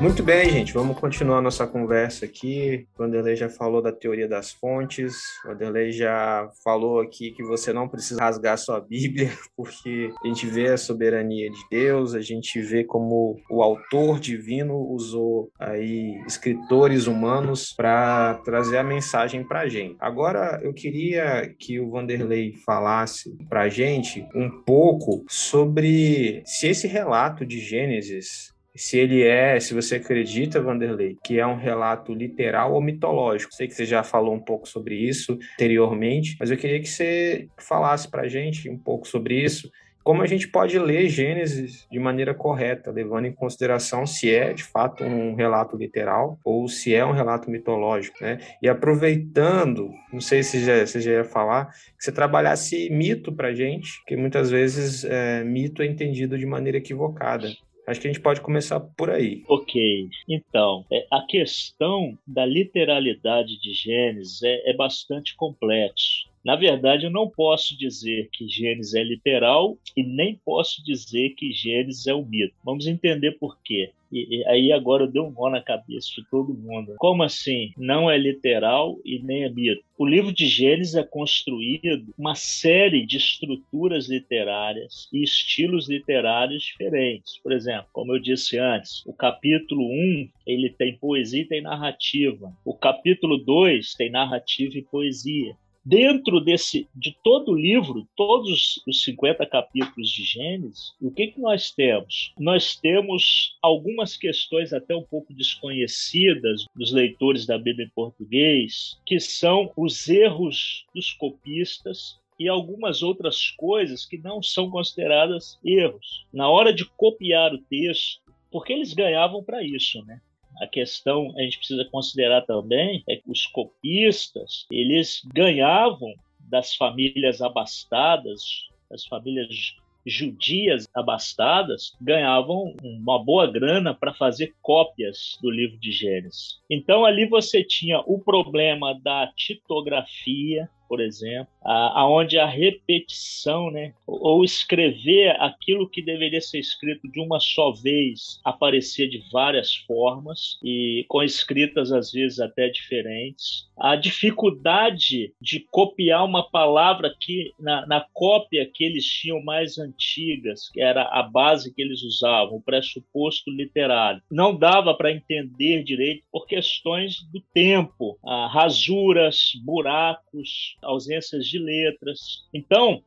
Muito bem, gente. Vamos continuar nossa conversa aqui. O Vanderlei já falou da teoria das fontes. O Vanderlei já falou aqui que você não precisa rasgar sua Bíblia, porque a gente vê a soberania de Deus, a gente vê como o autor divino usou aí escritores humanos para trazer a mensagem para a gente. Agora, eu queria que o Vanderlei falasse para a gente um pouco sobre se esse relato de Gênesis se ele é, se você acredita, Vanderlei, que é um relato literal ou mitológico. Sei que você já falou um pouco sobre isso anteriormente, mas eu queria que você falasse para a gente um pouco sobre isso. Como a gente pode ler Gênesis de maneira correta, levando em consideração se é de fato um relato literal ou se é um relato mitológico, né? E aproveitando, não sei se já, você já ia falar, que você trabalhasse mito para gente, que muitas vezes é, mito é entendido de maneira equivocada. Acho que a gente pode começar por aí. Ok. Então, é, a questão da literalidade de Gênesis é, é bastante complexo. Na verdade, eu não posso dizer que Gênesis é literal e nem posso dizer que Gênesis é o mito. Vamos entender por quê. E, e, aí agora deu um nó na cabeça de todo mundo. Como assim? Não é literal e nem é mito. O livro de Gênesis é construído uma série de estruturas literárias e estilos literários diferentes. Por exemplo, como eu disse antes, o capítulo 1 ele tem poesia e tem narrativa. O capítulo 2 tem narrativa e poesia. Dentro desse, de todo o livro, todos os 50 capítulos de Gênesis, o que, que nós temos? Nós temos algumas questões até um pouco desconhecidas dos leitores da Bíblia em português, que são os erros dos copistas e algumas outras coisas que não são consideradas erros. Na hora de copiar o texto, porque eles ganhavam para isso, né? A questão a gente precisa considerar também é que os copistas eles ganhavam das famílias abastadas, das famílias judias abastadas ganhavam uma boa grana para fazer cópias do livro de Gênesis. Então ali você tinha o problema da tipografia, por exemplo, aonde a, repetição, né, ou escrever aquilo que deveria ser escrito de uma só vez, aparecia de várias formas e com escritas às vezes até diferentes. A dificuldade de copiar uma palavra que na, na cópia que eles tinham mais antigas, que era a base que eles usavam, o pressuposto literário, não dava para entender direito por questões do tempo, ah, rasuras, buracos, ausências de letras. Então,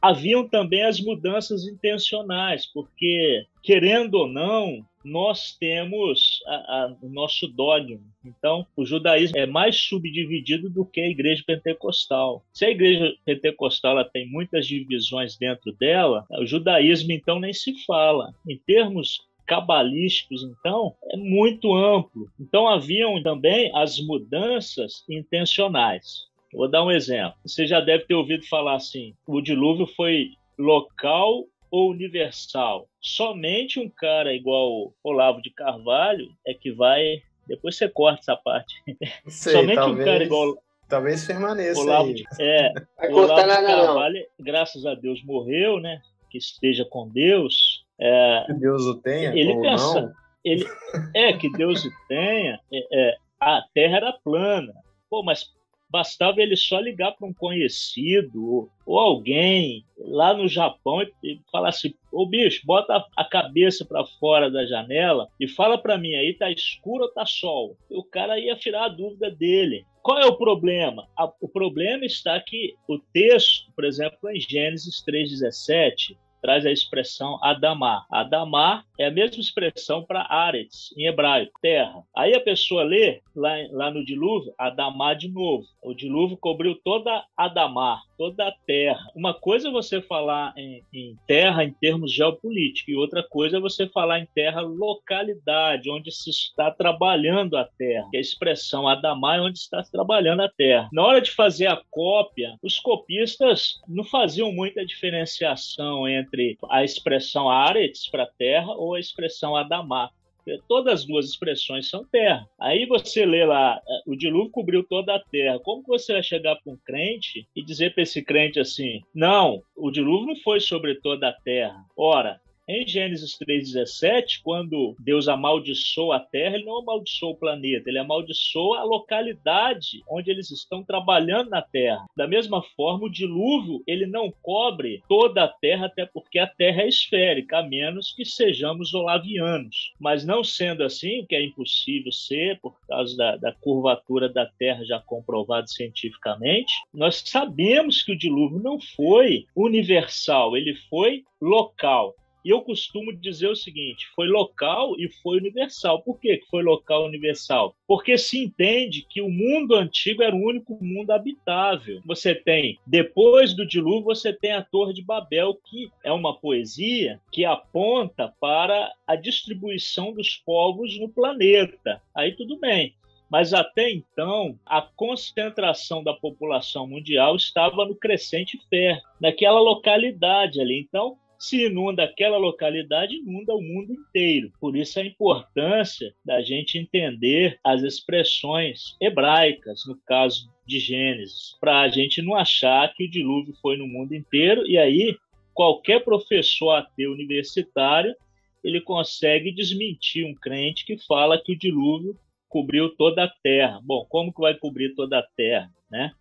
haviam também as mudanças intencionais, porque, querendo ou não, nós temos a, a, o nosso dogma. Então, o judaísmo é mais subdividido do que a igreja pentecostal. Se a igreja pentecostal ela tem muitas divisões dentro dela, o judaísmo, então, nem se fala. Em termos cabalísticos, então, é muito amplo. Então, haviam também as mudanças intencionais. Vou dar um exemplo. Você já deve ter ouvido falar assim: o dilúvio foi local ou universal? Somente um cara igual Olavo de Carvalho é que vai. Depois você corta essa parte. Sei, Somente talvez, um cara igual. Talvez permaneça. Olavo aí. De, é, vai Olavo de Carvalho, não. graças a Deus, morreu, né? Que esteja com Deus. É, que Deus o tenha. Ele pensa. Não. Ele, é, que Deus o tenha. É, é, a terra era plana. Pô, mas Bastava ele só ligar para um conhecido ou, alguém lá no Japão e, falar assim: Ô bicho, bota a cabeça para fora da janela e fala para mim aí, tá escuro ou tá sol? E o cara ia tirar a dúvida dele. Qual é o problema? O problema está que o texto, por exemplo, em Gênesis 3,17, traz a expressão Adamá. Adamá é a mesma expressão para Aretz, em hebraico, terra. Aí a pessoa lê lá, lá no dilúvio, Adamá de novo. O dilúvio cobriu toda Adamá, toda a terra. Uma coisa é você falar em, em terra em termos geopolíticos, e outra coisa é você falar em terra localidade, onde se está trabalhando a terra. Que a expressão Adamá é onde está trabalhando a terra. Na hora de fazer a cópia, os copistas não faziam muita diferenciação entre a expressão Aretz para terra ou a expressão Adamá. Todas as duas expressões são terra. Aí você lê lá, é, o dilúvio cobriu toda a terra. Como você vai chegar para um crente e dizer para esse crente assim: não, o dilúvio não foi sobre toda a terra. Ora, em Gênesis 3,17, quando Deus amaldiçoa a terra, ele não amaldiçoa o planeta, ele amaldiçoa a localidade onde eles estão trabalhando na terra. Da mesma forma, o dilúvio, ele não cobre toda a terra, até porque a terra é esférica, a menos que sejamos olavianos. Mas não sendo assim, que é impossível ser, por causa da, da curvatura da terra já comprovado cientificamente, nós sabemos que o dilúvio não foi universal, ele foi local. E eu costumo dizer o seguinte: foi local e foi universal. Por que foi local e universal? Porque se entende que o mundo antigo era o único mundo habitável. Você tem, depois do dilúvio, você tem a Torre de Babel, que é uma poesia que aponta para a distribuição dos povos no planeta. Aí tudo bem. Mas até então, a concentração da população mundial estava no crescente fértil, naquela localidade ali. Então, se inunda aquela localidade, inunda o mundo inteiro. Por isso a importância da gente entender as expressões hebraicas, no caso de Gênesis, para a gente não achar que o dilúvio foi no mundo inteiro e aí qualquer professor ateu universitário ele consegue desmentir um crente que fala que o dilúvio cobriu toda a terra. Bom, como que vai cobrir toda a terra, né?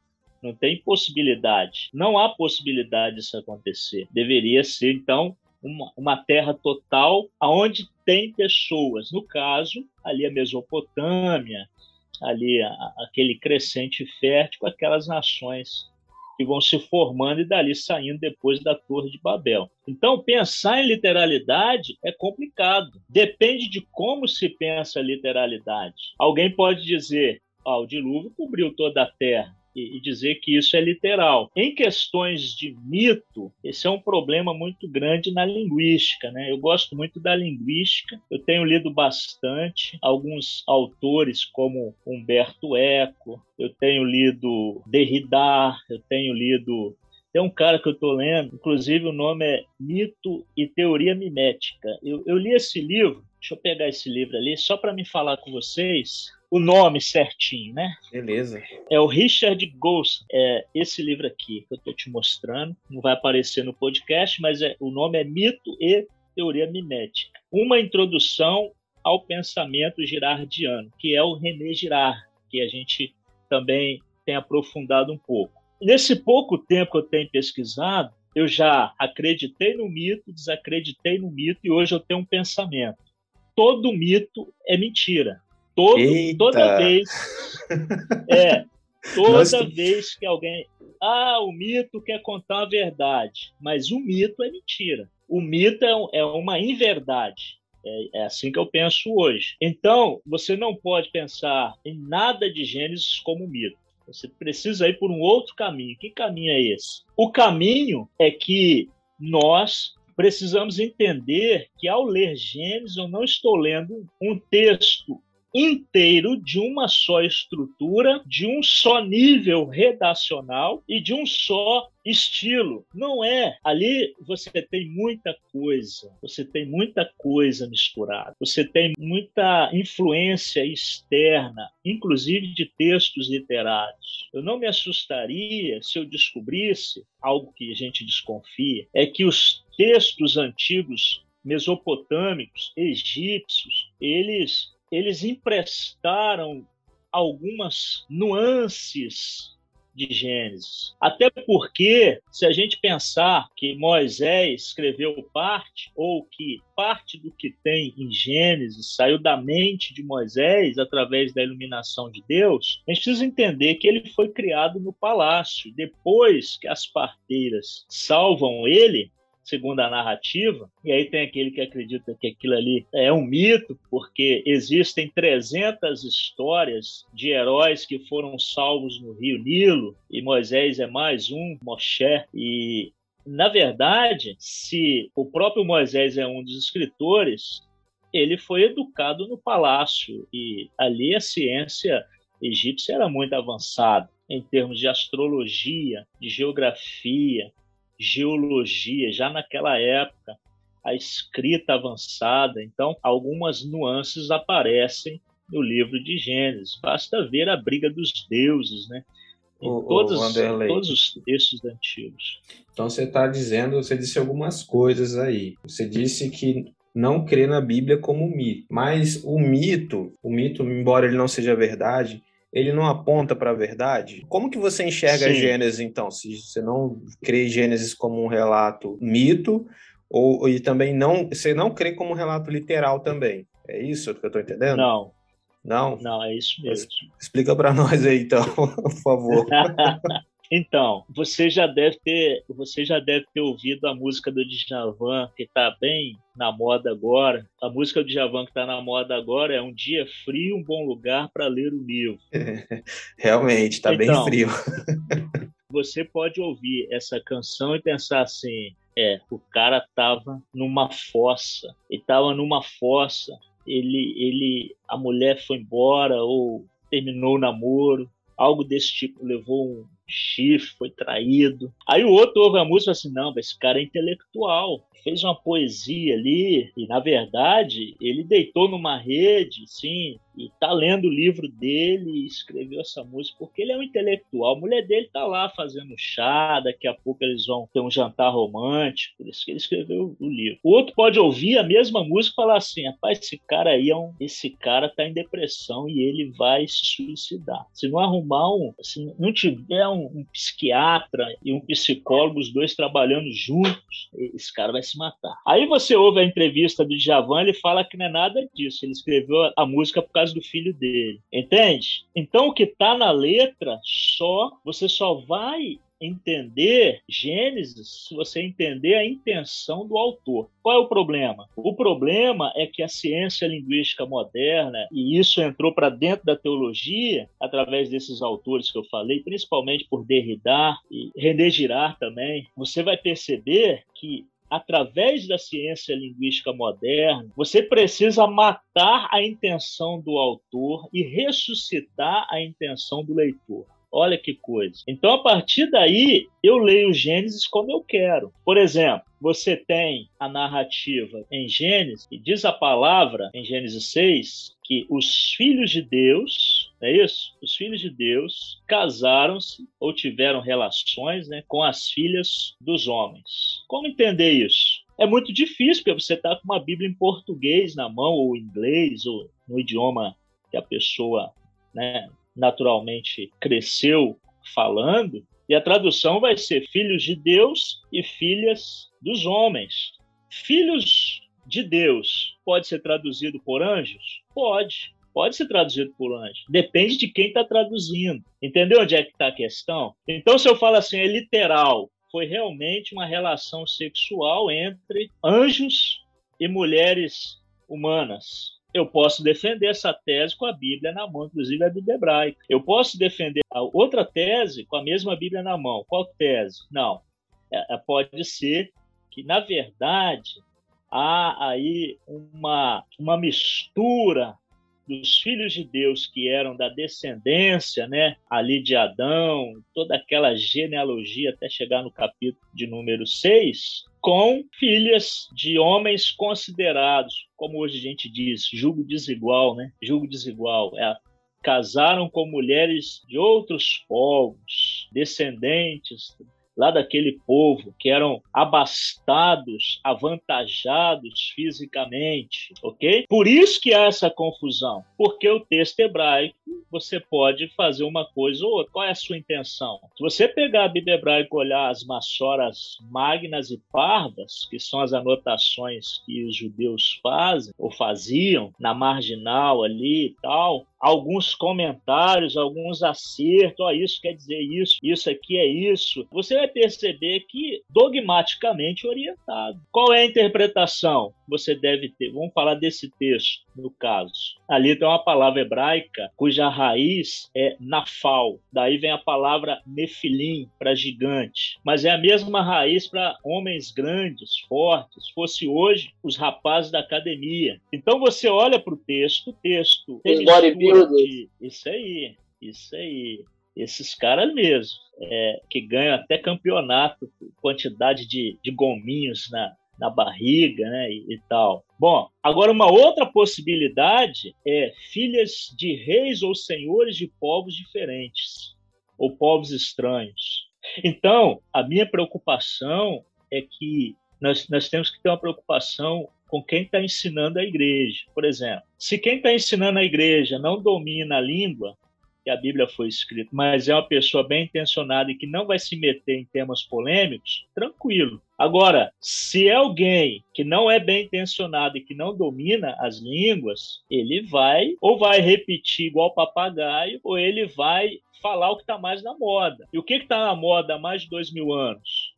Não tem possibilidade. Não há possibilidade disso acontecer. Deveria ser, então, uma, uma terra total onde tem pessoas. No caso, ali a Mesopotâmia, ali a, aquele crescente fértil aquelas nações que vão se formando e dali saindo depois da Torre de Babel. Então, pensar em literalidade é complicado. Depende de como se pensa a literalidade. Alguém pode dizer: ah, o dilúvio cobriu toda a terra e, dizer que isso é literal. Em questões de mito, esse é um problema muito grande na linguística. Né? Eu gosto muito da linguística, eu tenho lido bastante alguns autores como Humberto Eco, eu tenho lido Derrida, eu tenho lido tem um cara que eu estou lendo, inclusive o nome é Mito e Teoria Mimética. Eu, eu li esse livro, deixa eu pegar esse livro ali, só para me falar com vocês o nome certinho, né? Beleza. É o Richard Ghost. É esse livro aqui que eu estou te mostrando. Não vai aparecer no podcast, mas é, o nome é Mito e Teoria Mimética. Uma introdução ao pensamento girardiano, que é o René Girard, que a gente também tem aprofundado um pouco. Nesse pouco tempo que eu tenho pesquisado, eu já acreditei no mito, desacreditei no mito e hoje eu tenho um pensamento. Todo mito é mentira. Todo, toda vez. É, toda Nossa. vez que alguém. Ah, o mito quer contar a verdade. Mas o mito é mentira. O mito é, é uma inverdade. É, é, assim que eu penso hoje. Então, você não pode pensar em nada de Gênesis como mito. Você precisa ir por um outro caminho. Que caminho é esse? O caminho é que nós precisamos entender que ao ler Gênesis, eu não estou lendo um texto inteiro de uma só estrutura, de um só nível redacional e de um só estilo. Não é. Ali você tem muita coisa, você tem muita coisa misturada, você tem muita influência externa, inclusive de textos literários. Eu não me assustaria se eu descobrisse algo que a gente desconfia, é que os textos antigos mesopotâmicos, egípcios, eles eles emprestaram algumas nuances de Gênesis. Até porque, se a gente pensar que Moisés escreveu parte, ou que parte do que tem em Gênesis saiu da mente de Moisés através da iluminação de Deus, a gente precisa entender que ele foi criado no palácio. Depois que as parteiras salvam ele, segundo a narrativa, e aí tem aquele que acredita que aquilo ali é um mito, porque existem 300 histórias de heróis que foram salvos no rio Nilo, e Moisés é mais um, Moshe, e na verdade, se o próprio Moisés é um dos escritores, ele foi educado no palácio e ali a ciência egípcia era muito avançada em termos de astrologia, de geografia, geologia, já naquela época, a escrita avançada. Então, algumas nuances aparecem no livro de Gênesis. Basta ver a briga dos deuses, né? Em o, todos, o todos os textos antigos. Então você está dizendo, você disse algumas coisas aí. Você disse que não crê na Bíblia como mito, mas o mito, o mito, embora ele não seja verdade, ele não aponta para a verdade? Como que você enxerga Sim. Gênesis, então? Se você não crê Gênesis como um relato mito, ou e também não, você não crê como um relato literal também? É isso que eu estou entendendo? Não. Não? Não, é isso mesmo. Explica para nós aí, então, por favor. Então, você já deve ter, você já deve ter ouvido a música do Djavan, que está bem na moda agora. A música do Djavan que está na moda agora é Um Dia Frio, um Bom Lugar para Ler o Livro. Realmente, está então, bem frio. você pode ouvir essa canção e pensar assim, é, o cara estava numa fossa, ele estava numa fossa, ele, ele, a mulher foi embora ou terminou o namoro, algo desse tipo, levou um chifre, foi traído. Aí o outro ouve a música e fala assim: não, esse cara é intelectual, fez uma poesia ali, e na verdade ele deitou numa rede, sim, e tá lendo o livro dele e escreveu essa música porque ele é um intelectual. A mulher dele tá lá fazendo chá, daqui a pouco eles vão ter um jantar romântico, por isso que ele escreveu o livro. O outro pode ouvir a mesma música e falar assim: rapaz, esse cara aí é um. Esse cara tá em depressão e ele vai se suicidar. Se não arrumar um. Se não tiver um, um psiquiatra e um psicólogo, os dois trabalhando juntos, esse cara vai se matar. Aí você ouve a entrevista do Djavan, ele fala que não é nada disso. Ele escreveu a música por causa do filho dele. Entende? Então o que está na letra só, você só vai entender Gênesis se você entender a intenção do autor. Qual é o problema? O problema é que a ciência linguística moderna, e isso entrou para dentro da teologia através desses autores que eu falei, principalmente por Derrida e René Girard também, você vai perceber que através da ciência linguística moderna, você precisa matar a intenção do autor e ressuscitar a intenção do leitor. Olha que coisa. Então, a partir daí, eu leio Gênesis como eu quero. Por exemplo, você tem a narrativa em Gênesis, e diz a palavra em Gênesis 6 que os filhos de Deus, é isso? Os filhos de Deus casaram-se ou tiveram relações né, com as filhas dos homens. Como entender isso? É muito difícil, porque você está com uma Bíblia em português na mão, ou inglês, ou no idioma que a pessoa né, naturalmente cresceu falando, e a tradução vai ser filhos de Deus e filhas dos homens. Filhos de Deus pode ser traduzido por anjos? Pode. Pode ser traduzido por anjos. Depende de quem está traduzindo. Entendeu onde é que está a questão? Então, se eu falo assim, é literal, foi realmente uma relação sexual entre anjos e mulheres humanas. Eu posso defender essa tese com a Bíblia na mão, inclusive a Bíblia hebraica. Eu posso defender outra tese com a mesma Bíblia na mão. Qual tese? Não. É, é pode ser que, na verdade, há aí uma, uma mistura dos filhos de Deus que eram da descendência, né, ali de Adão, toda aquela genealogia até chegar no capítulo de número 6, com filhas de homens considerados, como hoje a gente diz, julgo desigual, né? Julgo desigual. É, casaram com mulheres de outros povos, descendentes lá daquele povo que eram abastados, avantajados fisicamente, ok? Por isso que há essa confusão, porque o texto hebraico você pode fazer uma coisa ou outra. Qual é a sua intenção? Se você pegar a Bíblia hebraica e olhar as maçoras magnas e parvas, que são as anotações que os judeus fazem ou faziam na marginal ali e tal, alguns comentários, alguns acertos, ó, isso quer dizer isso, isso aqui é isso, você vai perceber que dogmaticamente orientado. Qual é a interpretação que você deve ter? Vamos falar desse texto, no caso. Ali tem uma palavra hebraica cuja raiz é nafal. Daí vem a palavra nefilim, para gigante. Mas é a mesma raiz para homens grandes, fortes. Fosse hoje, os rapazes da academia. Então você olha para o texto, o texto. Os Isso aí, isso aí. Esses caras mesmo, é, que ganham até campeonato, quantidade de, de gominhos na, na barriga, né, e, e, tal. Bom, agora uma outra possibilidade é filhas de reis ou senhores de povos diferentes ou povos estranhos. Então, a minha preocupação é que nós, nós temos que ter uma preocupação com quem está ensinando a igreja. Por exemplo, se quem está ensinando a igreja não domina a língua, que a Bíblia foi escrita, mas é uma pessoa bem intencionada e que não vai se meter em temas polêmicos, tranquilo. Agora, se é alguém que não é bem intencionado e que não domina as línguas, ele vai ou vai repetir igual papagaio, ou ele vai falar o que está mais na moda. E o que está na moda há mais de dois mil anos?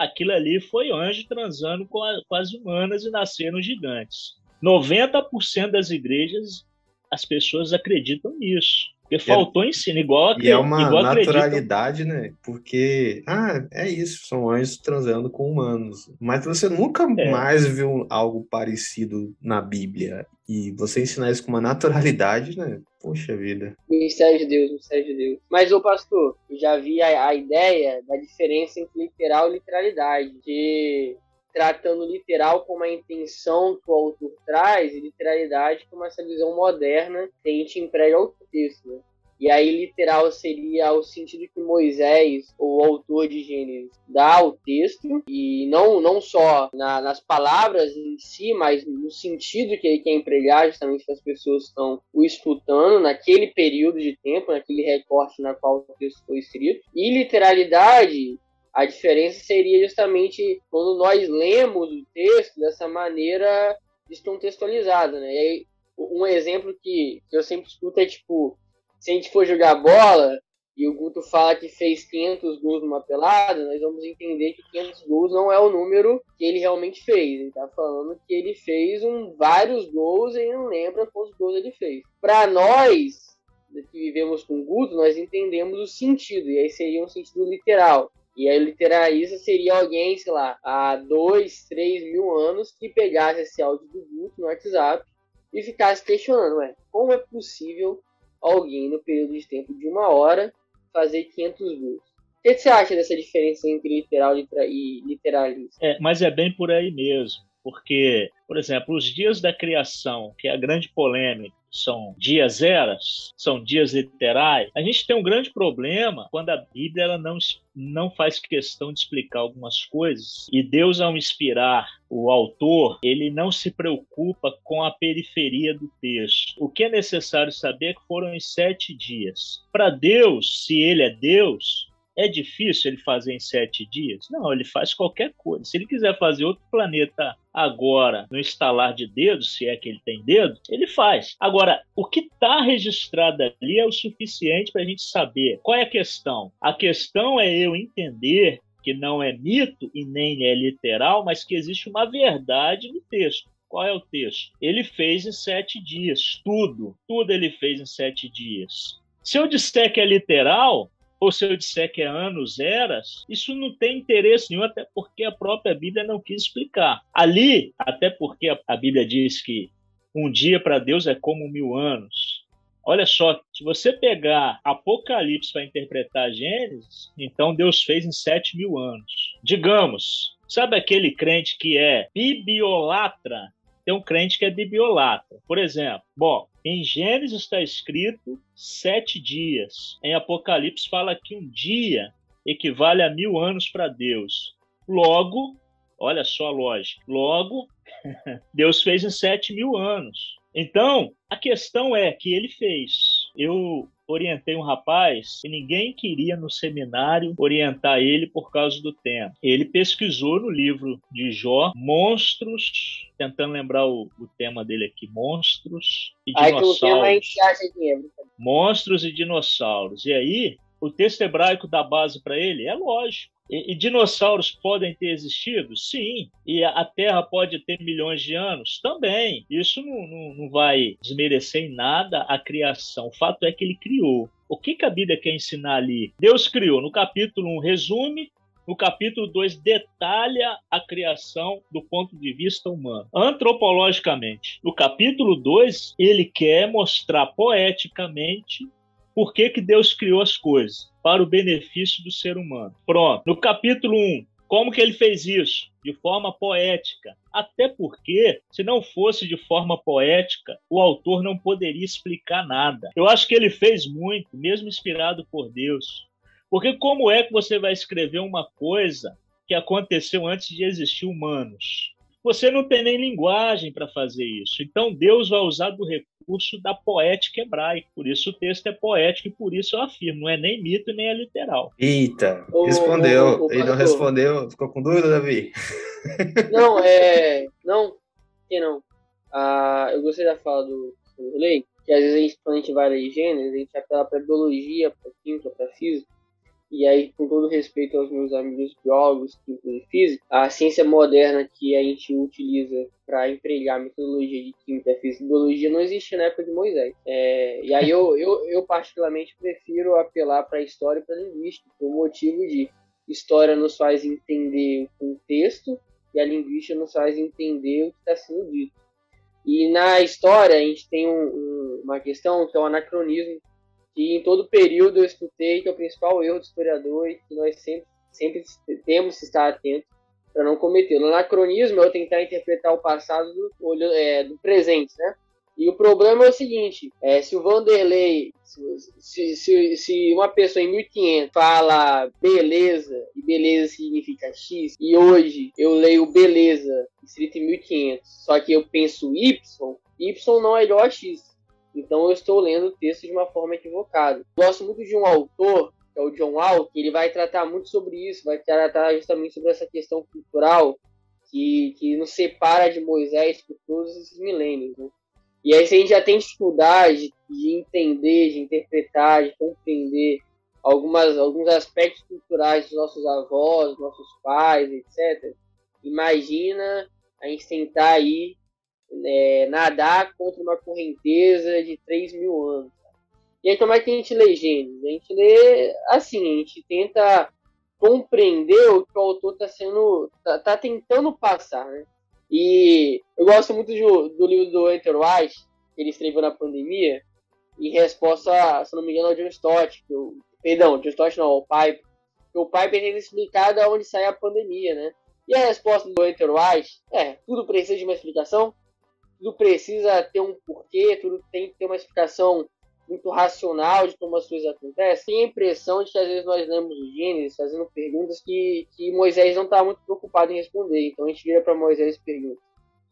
Aquilo ali foi anjo transando com, a, com as humanas e nasceram gigantes. 90% das igrejas, as pessoas acreditam nisso. Porque é faltou ensino, igual E é uma naturalidade, né? Porque, ah, é isso, são anjos transando com humanos. Mas você nunca é. mais viu algo parecido na Bíblia. E você ensinar isso com uma naturalidade, né? Poxa vida. Mistério de Deus, mistério de Deus. Mas, ô pastor, eu já vi a, a ideia da diferença entre literal e literalidade. Que tratando literal como a intenção que o autor traz e literalidade como essa visão moderna que a gente emprega ao texto. Né? E aí, literal seria o sentido que Moisés, o autor de Gênesis, dá ao texto, e não, não só na, nas palavras em si, mas no sentido que ele quer empregar, justamente que as pessoas estão o escutando naquele período de tempo, naquele recorte na qual o texto foi escrito. E literalidade a diferença seria justamente quando nós lemos o texto dessa maneira descontextualizada, né? E aí, um exemplo que, que eu sempre escuto é tipo, se a gente for jogar bola e o Guto fala que fez 500 gols numa pelada, nós vamos entender que 500 gols não é o número que ele realmente fez. Ele tá falando que ele fez um, vários gols e não lembra quantos gols ele fez. Para nós, que vivemos com o Guto, nós entendemos o sentido, e aí seria um sentido literal. E aí, literalista seria alguém, sei lá, há dois, três mil anos que pegasse esse áudio do Guto no WhatsApp e ficasse questionando, ué, como é possível alguém no período de tempo de uma hora fazer 500 gols? O que você acha dessa diferença entre literal e literalista? É, mas é bem por aí mesmo. Porque, por exemplo, os dias da criação, que é a grande polêmica, são dias eras, são dias literais. A gente tem um grande problema quando a Bíblia ela não, não faz questão de explicar algumas coisas e Deus, ao inspirar o autor, ele não se preocupa com a periferia do texto. O que é necessário saber é que foram em sete dias. Para Deus, se ele é Deus, é difícil ele fazer em sete dias? Não, ele faz qualquer coisa. Se ele quiser fazer outro planeta agora, no instalar de dedos, se é que ele tem dedo, ele faz. Agora, o que está registrado ali é o suficiente para a gente saber qual é a questão. A questão é eu entender que não é mito e nem é literal, mas que existe uma verdade no texto. Qual é o texto? Ele fez em sete dias, tudo, tudo ele fez em sete dias. Se eu disser que é literal, ou se eu disser que é anos, eras, isso não tem interesse nenhum, até porque a própria Bíblia não quis explicar. Ali, até porque a Bíblia diz que um dia para Deus é como mil anos. Olha só, se você pegar Apocalipse para interpretar Gênesis, então Deus fez em sete mil anos. Digamos, sabe aquele crente que é bibliolatra? Tem um crente que é bibliolatra. Por exemplo, bom, em Gênesis está escrito sete dias. Em Apocalipse fala que um dia equivale a mil anos para Deus. Logo, olha só a lógica. Logo, Deus fez em sete mil anos. Então, a questão é que ele fez. Eu orientei um rapaz e ninguém queria no seminário orientar ele por causa do tema. Ele pesquisou no livro de Jó monstros, tentando lembrar o, o tema dele aqui, monstros e Aí dinossauros. dinheiro. Monstros e dinossauros. E aí, o texto hebraico dá base para ele? É lógico. E, e dinossauros podem ter existido? Sim. E a, a Terra pode ter milhões de anos? Também. Isso não, não, não vai desmerecer em nada a criação. O fato é que ele criou. O que, que a Bíblia quer ensinar ali? Deus criou. No capítulo 1, resume. No capítulo 2, detalha a criação do ponto de vista humano, antropologicamente. No capítulo 2, ele quer mostrar poeticamente por que, que Deus criou as coisas para o benefício do ser humano. Pronto. No capítulo 1, como que ele fez isso? De forma poética. Até porque, se não fosse de forma poética, o autor não poderia explicar nada. Eu acho que ele fez muito, mesmo inspirado por Deus. Porque como é que você vai escrever uma coisa que aconteceu antes de existir humanos? Você não tem nem linguagem para fazer isso. Então Deus vai usar do recurso da poética hebraica. Por isso o texto é poético e por isso eu afirmo, não é nem mito nem é literal. Eita, Ô, respondeu. ô, ô, Ele não respondeu. Ficou com dúvida, Davi? Não, é. Não, que não. Ah, eu gostei da fala do do Lei, que às vezes a gente, quando a gente vai ler Gênesis, a gente apela para biologia, para química, para física. E aí, com todo respeito aos meus amigos biólogos, químicos e físicos, a ciência moderna que a gente utiliza para empregar a metodologia de química, física e biologia não existia na época de Moisés. É, e aí eu, eu, eu particularmente prefiro apelar para a história e para a linguística, por motivo de história nos faz entender o contexto e a linguística nos faz entender o que está sendo dito. E na história a gente tem um- um- uma questão que é o anacronismo, que em todo período eu escutei que é o principal erro do historiador e que nós sempre, sempre temos que estar atentos para não cometê-lo. O anacronismo é eu tentar interpretar o passado do, é, do presente, né? E o problema é o seguinte, é, se o Vanderlei, se, se, se uma pessoa em 1500 fala beleza, e beleza significa X, e hoje eu leio beleza escrito em 1500, só que eu penso Y, Y não é igual a X. Então eu estou lendo o texto de uma forma equivocada. Gosto muito de um autor, que é o John Wall, que ele vai tratar muito sobre isso, vai tratar justamente sobre essa questão cultural que, que nos separa de Moisés por todos esses milênios. Né? E aí, se a gente já tem dificuldade de entender, de interpretar, de compreender algumas, alguns aspectos culturais dos nossos avós, nossos pais, etc., imagina a gente tentar aí é, nadar contra uma correnteza de 3 mil anos. E aí, como é que a gente lê Gênesis? A gente lê assim, a gente tenta compreender o que o autor está sendo, tá, tá tentando passar, né? E eu gosto muito do, do livro do Walter White, que ele escreveu na pandemia, em resposta, se não me engano, ao John Stott, que o, perdão, John Stott não, o Piper, que o Piper tenta explicar de onde sai a pandemia, né? E a resposta do Walter White é, tudo precisa de uma explicação, tudo precisa ter um porquê, tudo tem que ter uma explicação muito racional de como as coisas acontecem. Tem a impressão de que às vezes nós lemos o Gênesis fazendo perguntas que, que Moisés não está muito preocupado em responder. Então a gente vira para Moisés e pergunta: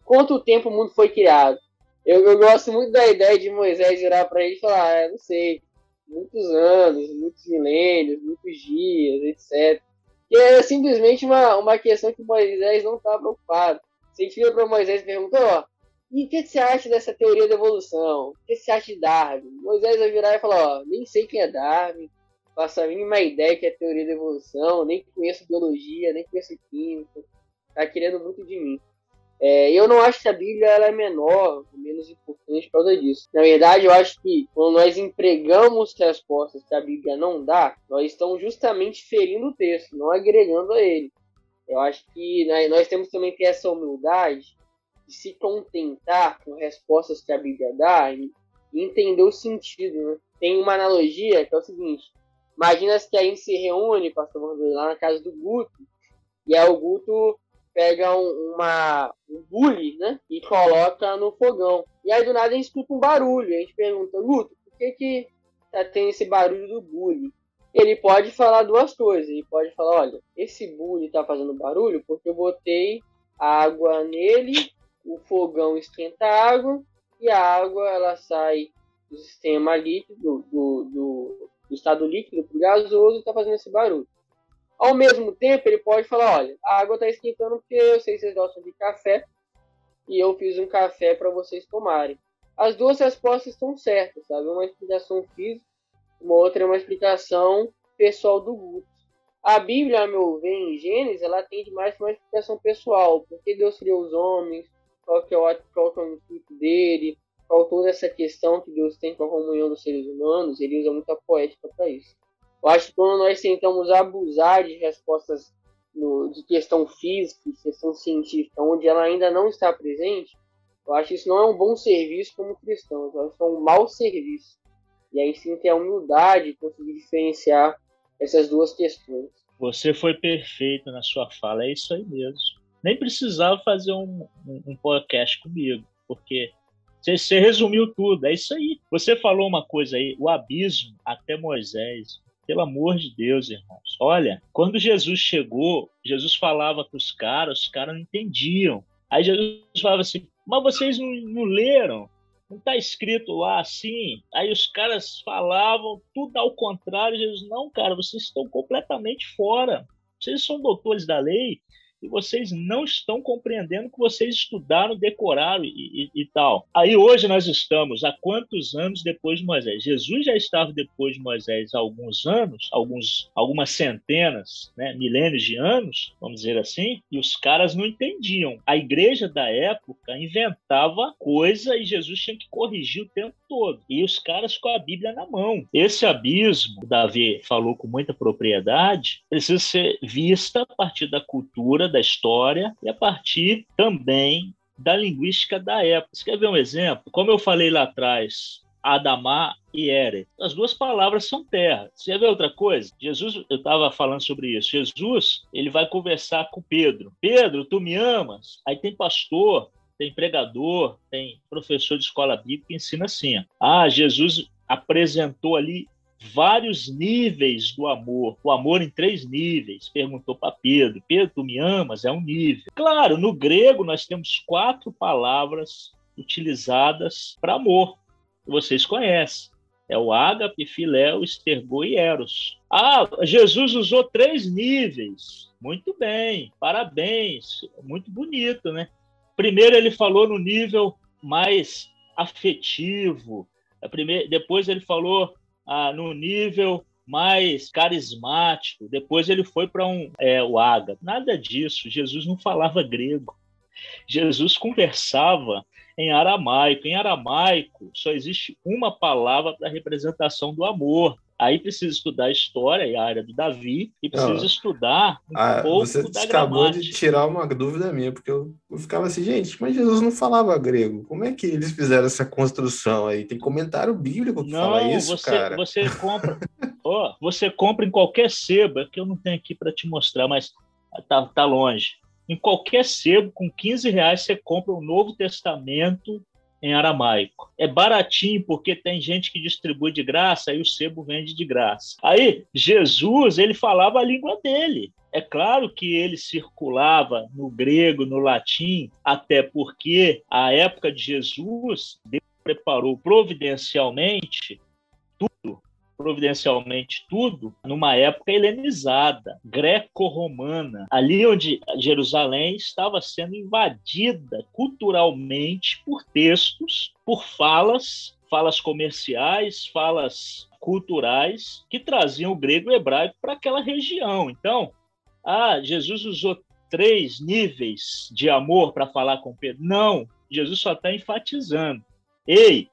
Quanto tempo o mundo foi criado? Eu, eu gosto muito da ideia de Moisés virar para ele e falar: ah, Não sei, muitos anos, muitos milênios, muitos dias, etc. E é simplesmente uma, uma questão que Moisés não está preocupado. Se a gente vira para Moisés e pergunta: Ó, e o que você acha dessa teoria da evolução? O que você acha de Darwin? Moisés vai virar e falar, ó, nem sei quem é Darwin, faço a mínima ideia que é teoria da evolução, nem conheço biologia, nem conheço química, tá querendo muito de mim. É, eu não acho que a Bíblia ela é menor, menos importante por causa disso. Na verdade, eu acho que quando nós empregamos respostas que a Bíblia não dá, nós estamos justamente ferindo o texto, não agregando a ele. Eu acho que né, nós temos também que ter essa humildade se contentar com respostas que a Bíblia dá e entender o sentido. Né? Tem uma analogia que é o seguinte: imagina que a gente se reúne, pastor lá na casa do Guto, e aí o Guto pega um, uma, um bule né, e coloca no fogão. E aí do nada a gente escuta um barulho. A gente pergunta, Guto, por que, que tá tendo esse barulho do bule? Ele pode falar duas coisas. Ele pode falar, olha, esse bule tá fazendo barulho porque eu botei água nele o fogão esquenta a água e a água ela sai do sistema líquido, do, do, do estado líquido para o gasoso, está fazendo esse barulho. Ao mesmo tempo, ele pode falar: olha, a água está esquentando porque eu sei que vocês gostam de café e eu fiz um café para vocês tomarem. As duas respostas estão certas, sabe? Uma explicação física, uma outra é uma explicação pessoal do grupo. A Bíblia, a meu ver, em Gênesis, ela tem demais uma explicação pessoal. Por que Deus criou os homens? Qual que é o, qual que é o intuito dele? Qual toda essa questão que Deus tem com a comunhão dos seres humanos? Ele usa muita poética para isso. Eu acho que quando nós tentamos abusar de respostas no, de questão física, de questão científica, onde ela ainda não está presente, eu acho que isso não é um bom serviço como cristão. Eu acho que é um mau serviço. E aí sim ter a humildade de conseguir diferenciar essas duas questões. Você foi perfeito na sua fala, é isso aí mesmo. Nem precisava fazer um, um, um podcast comigo, porque você, você resumiu tudo, é isso aí. Você falou uma coisa aí, o abismo até Moisés. Pelo amor de Deus, irmãos. Olha, quando Jesus chegou, Jesus falava com os caras, os caras não entendiam. Aí Jesus falava assim: Mas vocês não, não leram? Não está escrito lá assim. Aí os caras falavam tudo ao contrário. Jesus, não, cara, vocês estão completamente fora. Vocês são doutores da lei e vocês não estão compreendendo que vocês estudaram, decoraram e, e, e, tal. Aí hoje nós estamos há quantos anos depois de Moisés? Jesus já estava depois de Moisés há alguns anos, alguns, algumas centenas, né, milênios de anos, vamos dizer assim, e os caras não entendiam. A igreja da época inventava coisa e Jesus tinha que corrigir o tempo todo. E os caras com a Bíblia na mão. Esse abismo, Davi falou com muita propriedade, precisa ser vista a partir da cultura da história e a partir também da linguística da época. Você quer ver um exemplo? Como eu falei lá atrás, Adamá e Ere. As duas palavras são terra. Você quer ver outra coisa? Jesus, eu estava falando sobre isso. Jesus, ele vai conversar com Pedro. Pedro, tu me amas? Aí tem pastor, tem pregador, tem professor de escola bíblica que ensina assim. Ah, Jesus apresentou ali vários níveis do amor. O amor em três níveis. Perguntou para Pedro: Pedro, tu me amas? É um nível. Claro, no grego nós temos quatro palavras utilizadas para amor. Vocês conhecem. É o ágape, filéu, estergô e eros. Ah, Jesus usou três níveis. Muito bem, parabéns. Muito bonito, né? Primeiro ele falou no nível mais afetivo. Primeiro, depois ele falou ah, no nível mais carismático. Depois ele foi para um é, o Ágata. Nada disso. Jesus não falava grego. Jesus conversava em aramaico. Em aramaico só existe uma palavra para representação do amor. Aí precisa estudar a história e a área do Davi e precisa Não. estudar um ah, pouco você da acabou gramática. de tirar uma dúvida minha, porque eu, eu, ficava assim, gente, mas Jesus não falava grego. Como é que eles fizeram essa construção aí? Tem comentário bíblico que não, fala isso, você, cara. Você compra, ó, você compra em qualquer sebo, que eu não tenho aqui para te mostrar, mas tá, tá longe. Em qualquer sebo, com 15 reais, você compra o Novo Testamento em aramaico. É baratinho porque tem gente que distribui de graça e o sebo vende de graça. Aí Jesus, ele falava a língua dele. É claro que ele circulava no grego, no latim, até porque a época de Jesus Deus preparou providencialmente providencialmente tudo numa época helenizada, greco-romana, ali onde Jerusalém estava sendo invadida culturalmente por textos, por falas, falas comerciais, falas culturais que traziam o grego e o hebraico para aquela região. Então, ah, Jesus usou três níveis de amor para falar com Pedro. Não, Jesus só está enfatizando. Ei,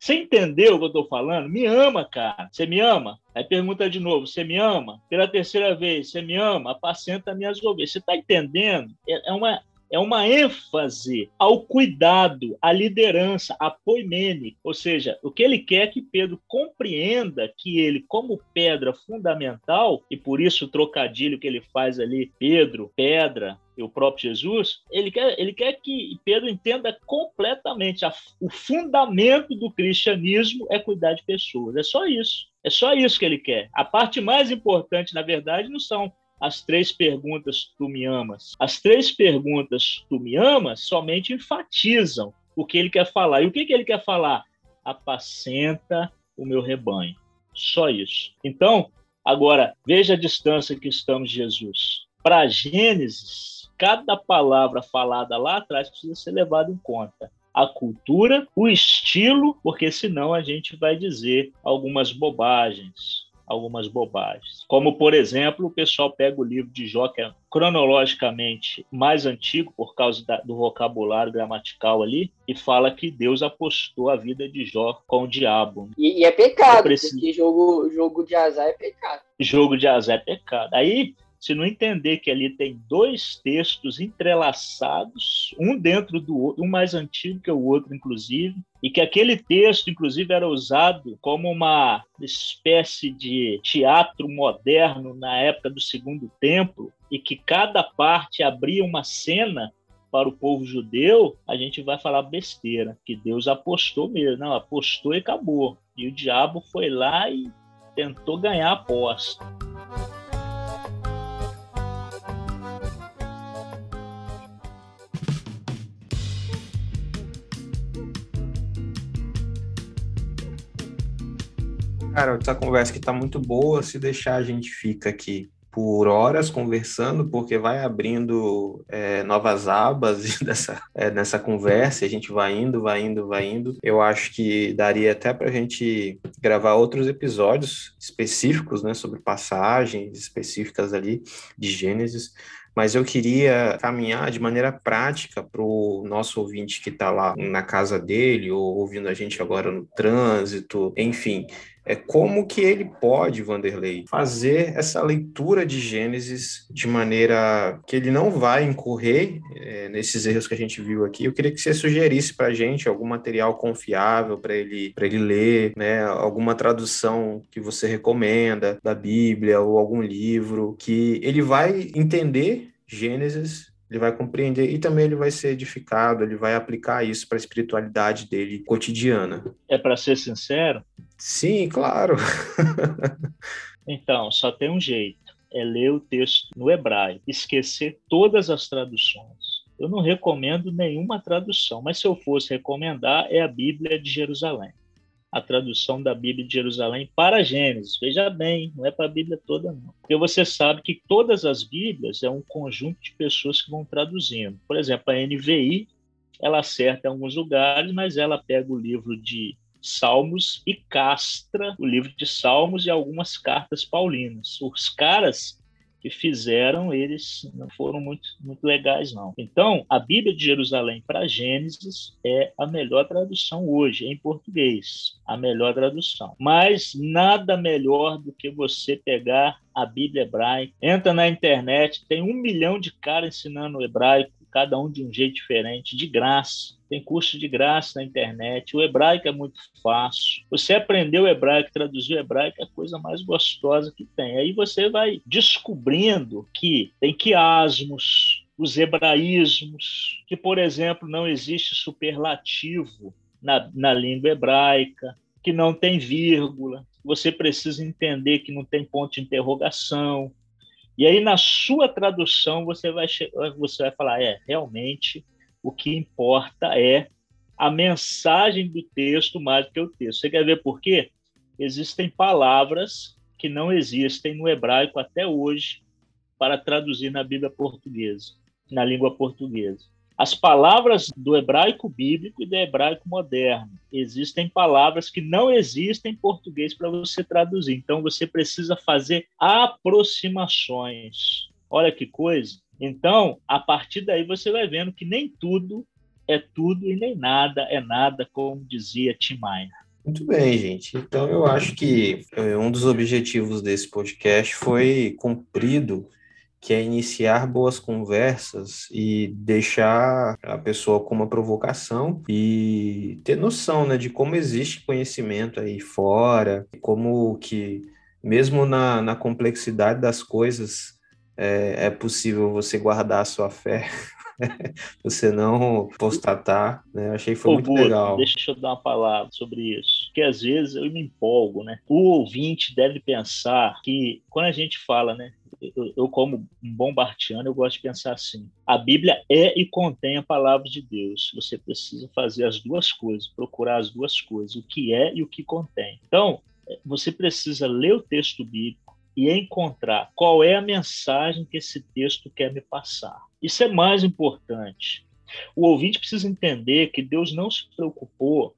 você entendeu o que eu estou falando? Me ama, cara. Você me ama? Aí pergunta de novo: você me ama? Pela terceira vez, você me ama? Apacenta minhas ovelhas. Você está entendendo? É, é uma, é uma ênfase ao cuidado, à liderança, à poimene. Ou seja, o que ele quer é que Pedro compreenda que ele, como pedra fundamental, e por isso o trocadilho que ele faz ali, Pedro, pedra, o próprio Jesus, ele quer, ele quer que Pedro entenda completamente a, o fundamento do cristianismo é cuidar de pessoas. É só isso. É só isso que ele quer. A parte mais importante, na verdade, não são as três perguntas tu me amas. As três perguntas tu me amas somente enfatizam o que ele quer falar. E o que, que ele quer falar? apacenta o meu rebanho. Só isso. Então, agora, veja a distância que estamos Jesus. Para Gênesis, cada palavra falada lá atrás precisa ser levada em conta a cultura, o estilo, porque senão a gente vai dizer algumas bobagens algumas bobagens. Como, por exemplo, o pessoal pega o livro de Jó, que é cronologicamente mais antigo por causa da, do vocabulário gramatical ali, e fala que Deus apostou a vida de Jó com o diabo. E, e é pecado, preciso... porque jogo, jogo de azar é pecado. Jogo de azar é pecado. Aí se não entender que ali tem dois textos entrelaçados, um dentro do outro, um mais antigo que o outro, inclusive, e que aquele texto, inclusive, era usado como uma espécie de teatro moderno na época do Segundo Templo, e que cada parte abria uma cena para o povo judeu, a gente vai falar besteira, que Deus apostou mesmo, não, apostou e acabou. E o diabo foi lá e tentou ganhar a aposta. Cara, essa conversa que tá muito boa. Se deixar, a gente fica aqui por horas conversando, porque vai abrindo é, novas abas dessa, é, nessa conversa, a gente vai indo, vai indo, vai indo. Eu acho que daria até para a gente gravar outros episódios específicos, né, sobre passagens específicas ali de Gênesis, mas eu queria caminhar de maneira prática para o nosso ouvinte que está lá na casa dele, ou ouvindo a gente agora no trânsito, enfim, é como que ele pode, Vanderlei, fazer essa leitura de Gênesis de maneira que ele não vai incorrer é, nesses erros que a gente viu aqui. Eu queria que você sugerisse para a gente algum material confiável para ele, ele ler, né? alguma tradução que você recomenda da Bíblia ou algum livro que ele vai entender Gênesis ele vai compreender e também ele vai ser edificado, ele vai aplicar isso para a espiritualidade dele cotidiana. É para ser sincero? Sim, claro. então, só tem um jeito: é ler o texto no hebraico, esquecer todas as traduções. Eu não recomendo nenhuma tradução, mas se eu fosse recomendar, é a Bíblia de Jerusalém a tradução da Bíblia de Jerusalém para Gênesis. Veja bem, não é para a Bíblia toda, não. Porque você sabe que todas as Bíblias é um conjunto de pessoas que vão traduzindo. Por exemplo, a NVI, ela acerta em alguns lugares, mas ela pega o livro de Salmos e castra o livro de Salmos e algumas cartas paulinas. Os caras que fizeram, eles não foram muito, muito legais, não. Então, a Bíblia de Jerusalém para Gênesis é a melhor tradução hoje, em português. A melhor tradução. Mas nada melhor do que você pegar a Bíblia hebraica, entra na internet, tem um milhão de caras ensinando hebraico, cada um de um jeito diferente, de graça. Tem curso de graça na internet. O hebraico é muito fácil. Você aprendeu hebraico, traduzir hebraico é a coisa mais gostosa que tem. Aí você vai descobrindo que tem quiasmos, os hebraísmos, que, por exemplo, não existe superlativo na, na língua hebraica, que não tem vírgula. Você precisa entender que não tem ponto de interrogação, e aí, na sua tradução, você vai, você vai falar: é, realmente, o que importa é a mensagem do texto mais do que o texto. Você quer ver por quê? Existem palavras que não existem no hebraico até hoje para traduzir na Bíblia portuguesa, na língua portuguesa. As palavras do hebraico bíblico e do hebraico moderno. Existem palavras que não existem em português para você traduzir. Então você precisa fazer aproximações. Olha que coisa. Então, a partir daí você vai vendo que nem tudo é tudo e nem nada é nada, como dizia Tim Maia. Muito bem, gente. Então, eu acho que eh, um dos objetivos desse podcast foi cumprido que é iniciar boas conversas e deixar a pessoa com uma provocação e ter noção, né, de como existe conhecimento aí fora, como que mesmo na, na complexidade das coisas é, é possível você guardar a sua fé. você não postatar, né? Achei que foi Ô, muito Boto, legal. Deixa eu dar uma palavra sobre isso. Porque às vezes eu me empolgo, né? O ouvinte deve pensar que quando a gente fala, né? eu, eu, como um bom bartiano, eu gosto de pensar assim: a Bíblia é e contém a palavra de Deus. Você precisa fazer as duas coisas, procurar as duas coisas, o que é e o que contém. Então, você precisa ler o texto bíblico e encontrar qual é a mensagem que esse texto quer me passar. Isso é mais importante. O ouvinte precisa entender que Deus não se preocupou,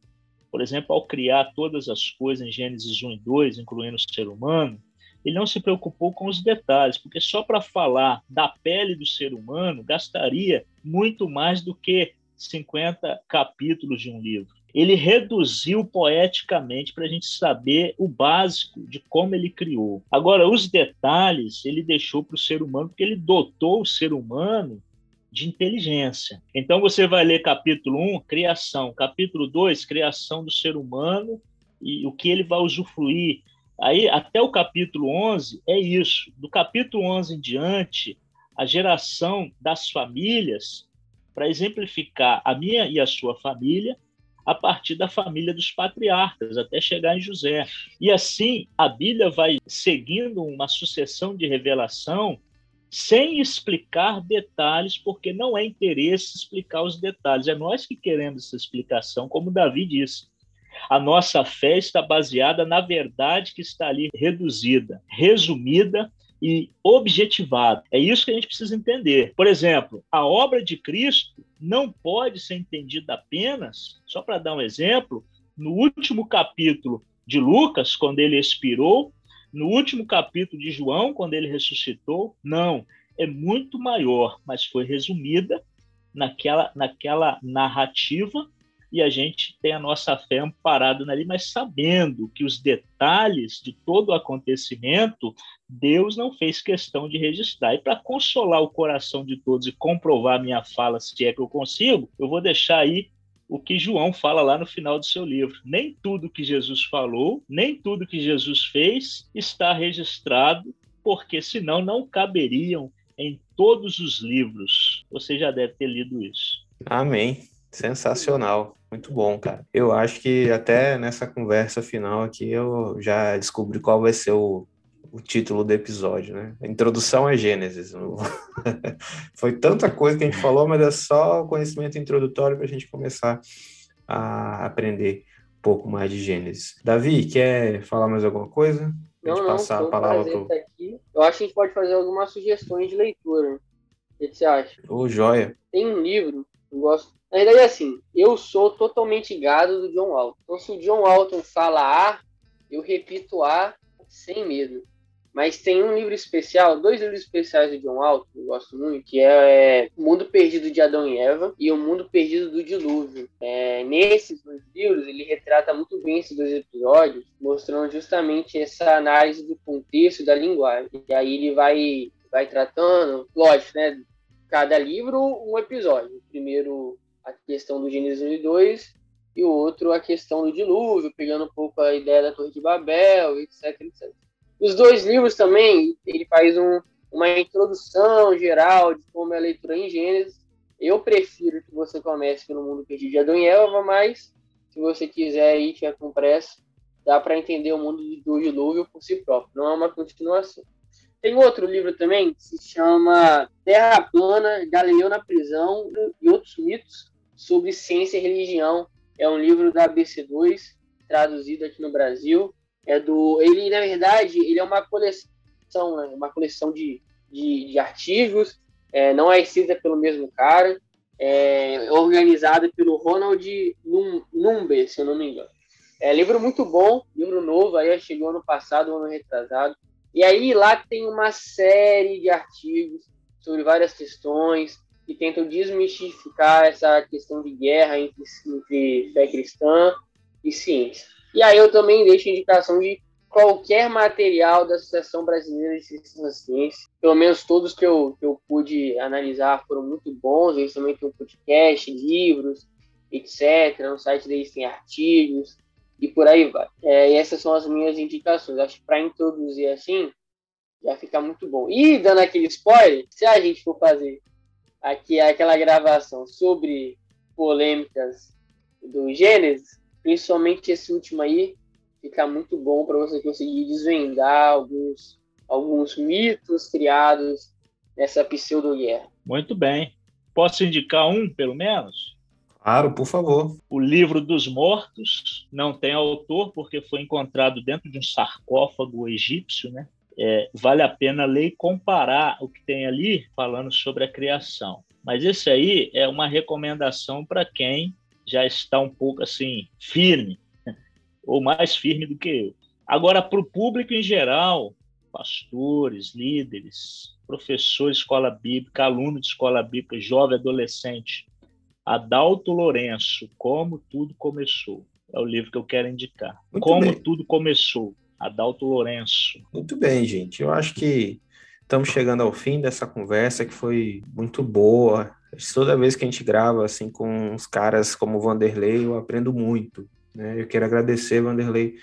por exemplo, ao criar todas as coisas em Gênesis 1 e 2, incluindo o ser humano, ele não se preocupou com os detalhes, porque só para falar da pele do ser humano gastaria muito mais do que 50 capítulos de um livro. Ele reduziu poeticamente para a gente saber o básico de como ele criou. Agora, os detalhes ele deixou para o ser humano, porque ele dotou o ser humano de inteligência. Então você vai ler capítulo 1, criação, capítulo 2, criação do ser humano e o que ele vai usufruir Aí, até o capítulo 11, é isso. Do capítulo 11 em diante, a geração das famílias, para exemplificar a minha e a sua família, a partir da família dos patriarcas, até chegar em José. E assim, a Bíblia vai seguindo uma sucessão de revelação sem explicar detalhes, porque não é interesse explicar os detalhes. É nós que queremos essa explicação, como Davi disse. A nossa fé está baseada na verdade que está ali reduzida, resumida e objetivada. É isso que a gente precisa entender. Por exemplo, a obra de Cristo não pode ser entendida apenas, só para dar um exemplo, no último capítulo de Lucas, quando ele expirou, no último capítulo de João, quando ele ressuscitou. Não, é muito maior, mas foi resumida naquela, naquela narrativa e a gente tem a nossa fé amparada ali, mas sabendo que os detalhes de todo o acontecimento, Deus não fez questão de registrar. E para consolar o coração de todos e comprovar a minha fala, se é que eu consigo, eu vou deixar aí o que João fala lá no final do seu livro. Nem tudo que Jesus falou, nem tudo que Jesus fez está registrado, porque senão não caberiam em todos os livros. Você já deve ter lido isso. Amém. Sensacional, muito bom, cara. Eu acho que até nessa conversa final aqui eu já descobri qual vai ser o, o título do episódio, né? A introdução é Gênesis. Foi tanta coisa que a gente falou, mas é só conhecimento introdutório para a gente começar a aprender um pouco mais de Gênesis. Davi, quer falar mais alguma coisa? Não, não, passar a palavra pro... aqui. Eu acho que a gente pode fazer algumas sugestões de leitura. O que você acha? Ô, joia. Tem um livro, eu gosto na verdade, é assim, eu sou totalmente gado do John Walton. Então, se o John Walton fala A, eu repito A sem medo. Mas tem um livro especial, dois livros especiais do John Walton, que eu gosto muito, que é, O Mundo Perdido de Adão e Eva e O Mundo Perdido do Dilúvio. É, nesses dois livros, ele retrata muito bem esses dois episódios, mostrando justamente essa análise do contexto da linguagem. E aí ele vai, vai tratando, lógico, né? Cada livro, um episódio. O primeiro a questão do Gênesis 1 e 2, e o outro a questão do dilúvio, pegando um pouco a ideia da Torre de Babel, etc, etc. Os dois livros também, ele faz um, uma introdução geral de como é a leitura em Gênesis. Eu prefiro que você comece pelo mundo perdido de Adão e Eva, mas se você quiser ir, tiver com pressa, dá para entender o mundo do dilúvio por si próprio, não é uma continuação. Tem outro livro também que se chama Terra Plana, Galileu na Prisão e Outros Mitos, sobre ciência e religião. É um livro da ABC2, traduzido aqui no Brasil. É do, ele na verdade ele é uma coleção, né? uma coleção de, de, de artigos. É, não é escrita pelo mesmo cara. É organizada pelo Ronald Number, se eu não me engano. É livro muito bom, livro novo, aí chegou ano passado, ano retrasado. E aí lá tem uma série de artigos sobre várias questões, que tentam desmistificar essa questão de guerra entre, entre fé cristã e ciência. E aí eu também deixo indicação de qualquer material da Associação Brasileira de Ciências na Ciência. Pelo menos todos que eu, que eu pude analisar foram muito bons. Eles também têm um podcast, livros, etc. No site deles tem artigos e por aí vai. É, essas são as minhas indicações. Acho que para introduzir assim, já fica muito bom. E dando aquele spoiler, se a gente for fazer aqui aquela gravação sobre polêmicas do Gênesis, principalmente esse último aí, fica muito bom para você conseguir desvendar alguns, alguns mitos criados nessa pseudo-guerra. Muito bem. Posso indicar um, pelo menos? Claro, por favor. O Livro dos Mortos não tem autor porque foi encontrado dentro de um sarcófago egípcio, né? É, vale a pena ler e comparar o que tem ali falando sobre a criação. Mas esse aí é uma recomendação para quem já está um pouco assim firme, ou mais firme do que eu. Agora, para o público em geral, pastores, líderes, professores de escola bíblica, aluno de escola bíblica, jovem, adolescente, Adalto Lourenço, Como Tudo Começou. É o livro que eu quero indicar. Muito Como bem. Tudo Começou, Adalto Lourenço. Muito bem, gente. Eu acho que estamos chegando ao fim dessa conversa que foi muito boa. Toda vez que a gente grava assim com uns caras como o Vanderlei, eu aprendo muito. Né? Eu quero agradecer, Vanderlei,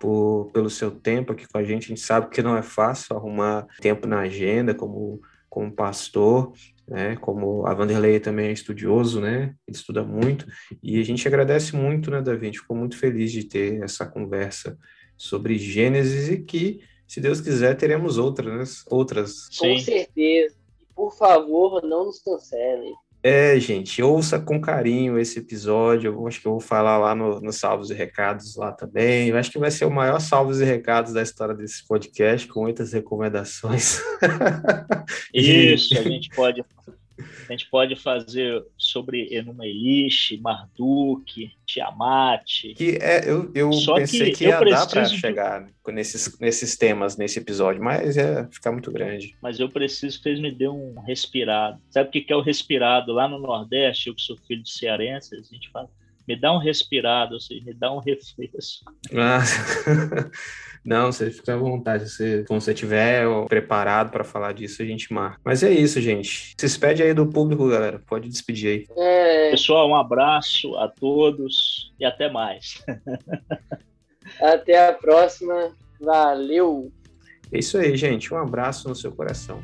por, pelo seu tempo aqui com a gente. A gente sabe que não é fácil arrumar tempo na agenda como, como pastor, né? Como a Vanderlei também é estudioso, né? Ele estuda muito. E a gente agradece muito, né, Davi? A gente ficou muito feliz de ter essa conversa sobre Gênesis e que, se Deus quiser, teremos outras, né? outras. Com certeza. Por favor, não nos cancelem. É, gente, ouça com carinho esse episódio. Eu acho que eu vou falar lá no, no Salvos e Recados lá também. Eu acho que vai ser o maior Salvos e Recados da história desse podcast, com muitas recomendações. Isso, a gente pode a gente pode fazer sobre Enuma Elish, Marduk, Tiamat. Que é, eu, eu Só pensei que, que ia dar para chegar de... nesses, nesses temas nesse episódio, mas ia ficar muito grande. Mas eu preciso que vocês me dêem um respirado. Sabe o que é o respirado? Lá no Nordeste, eu que sou filho de cearense, a gente fala me dá um respirado, seja, me dá um refresco. Ah, não, você fica à vontade. Você, quando você estiver preparado para falar disso, a gente marca. Mas é isso, gente. Se despede aí do público, galera. Pode despedir aí. É... Pessoal, um abraço a todos e até mais. até a próxima. Valeu! É isso aí, gente. Um abraço no seu coração.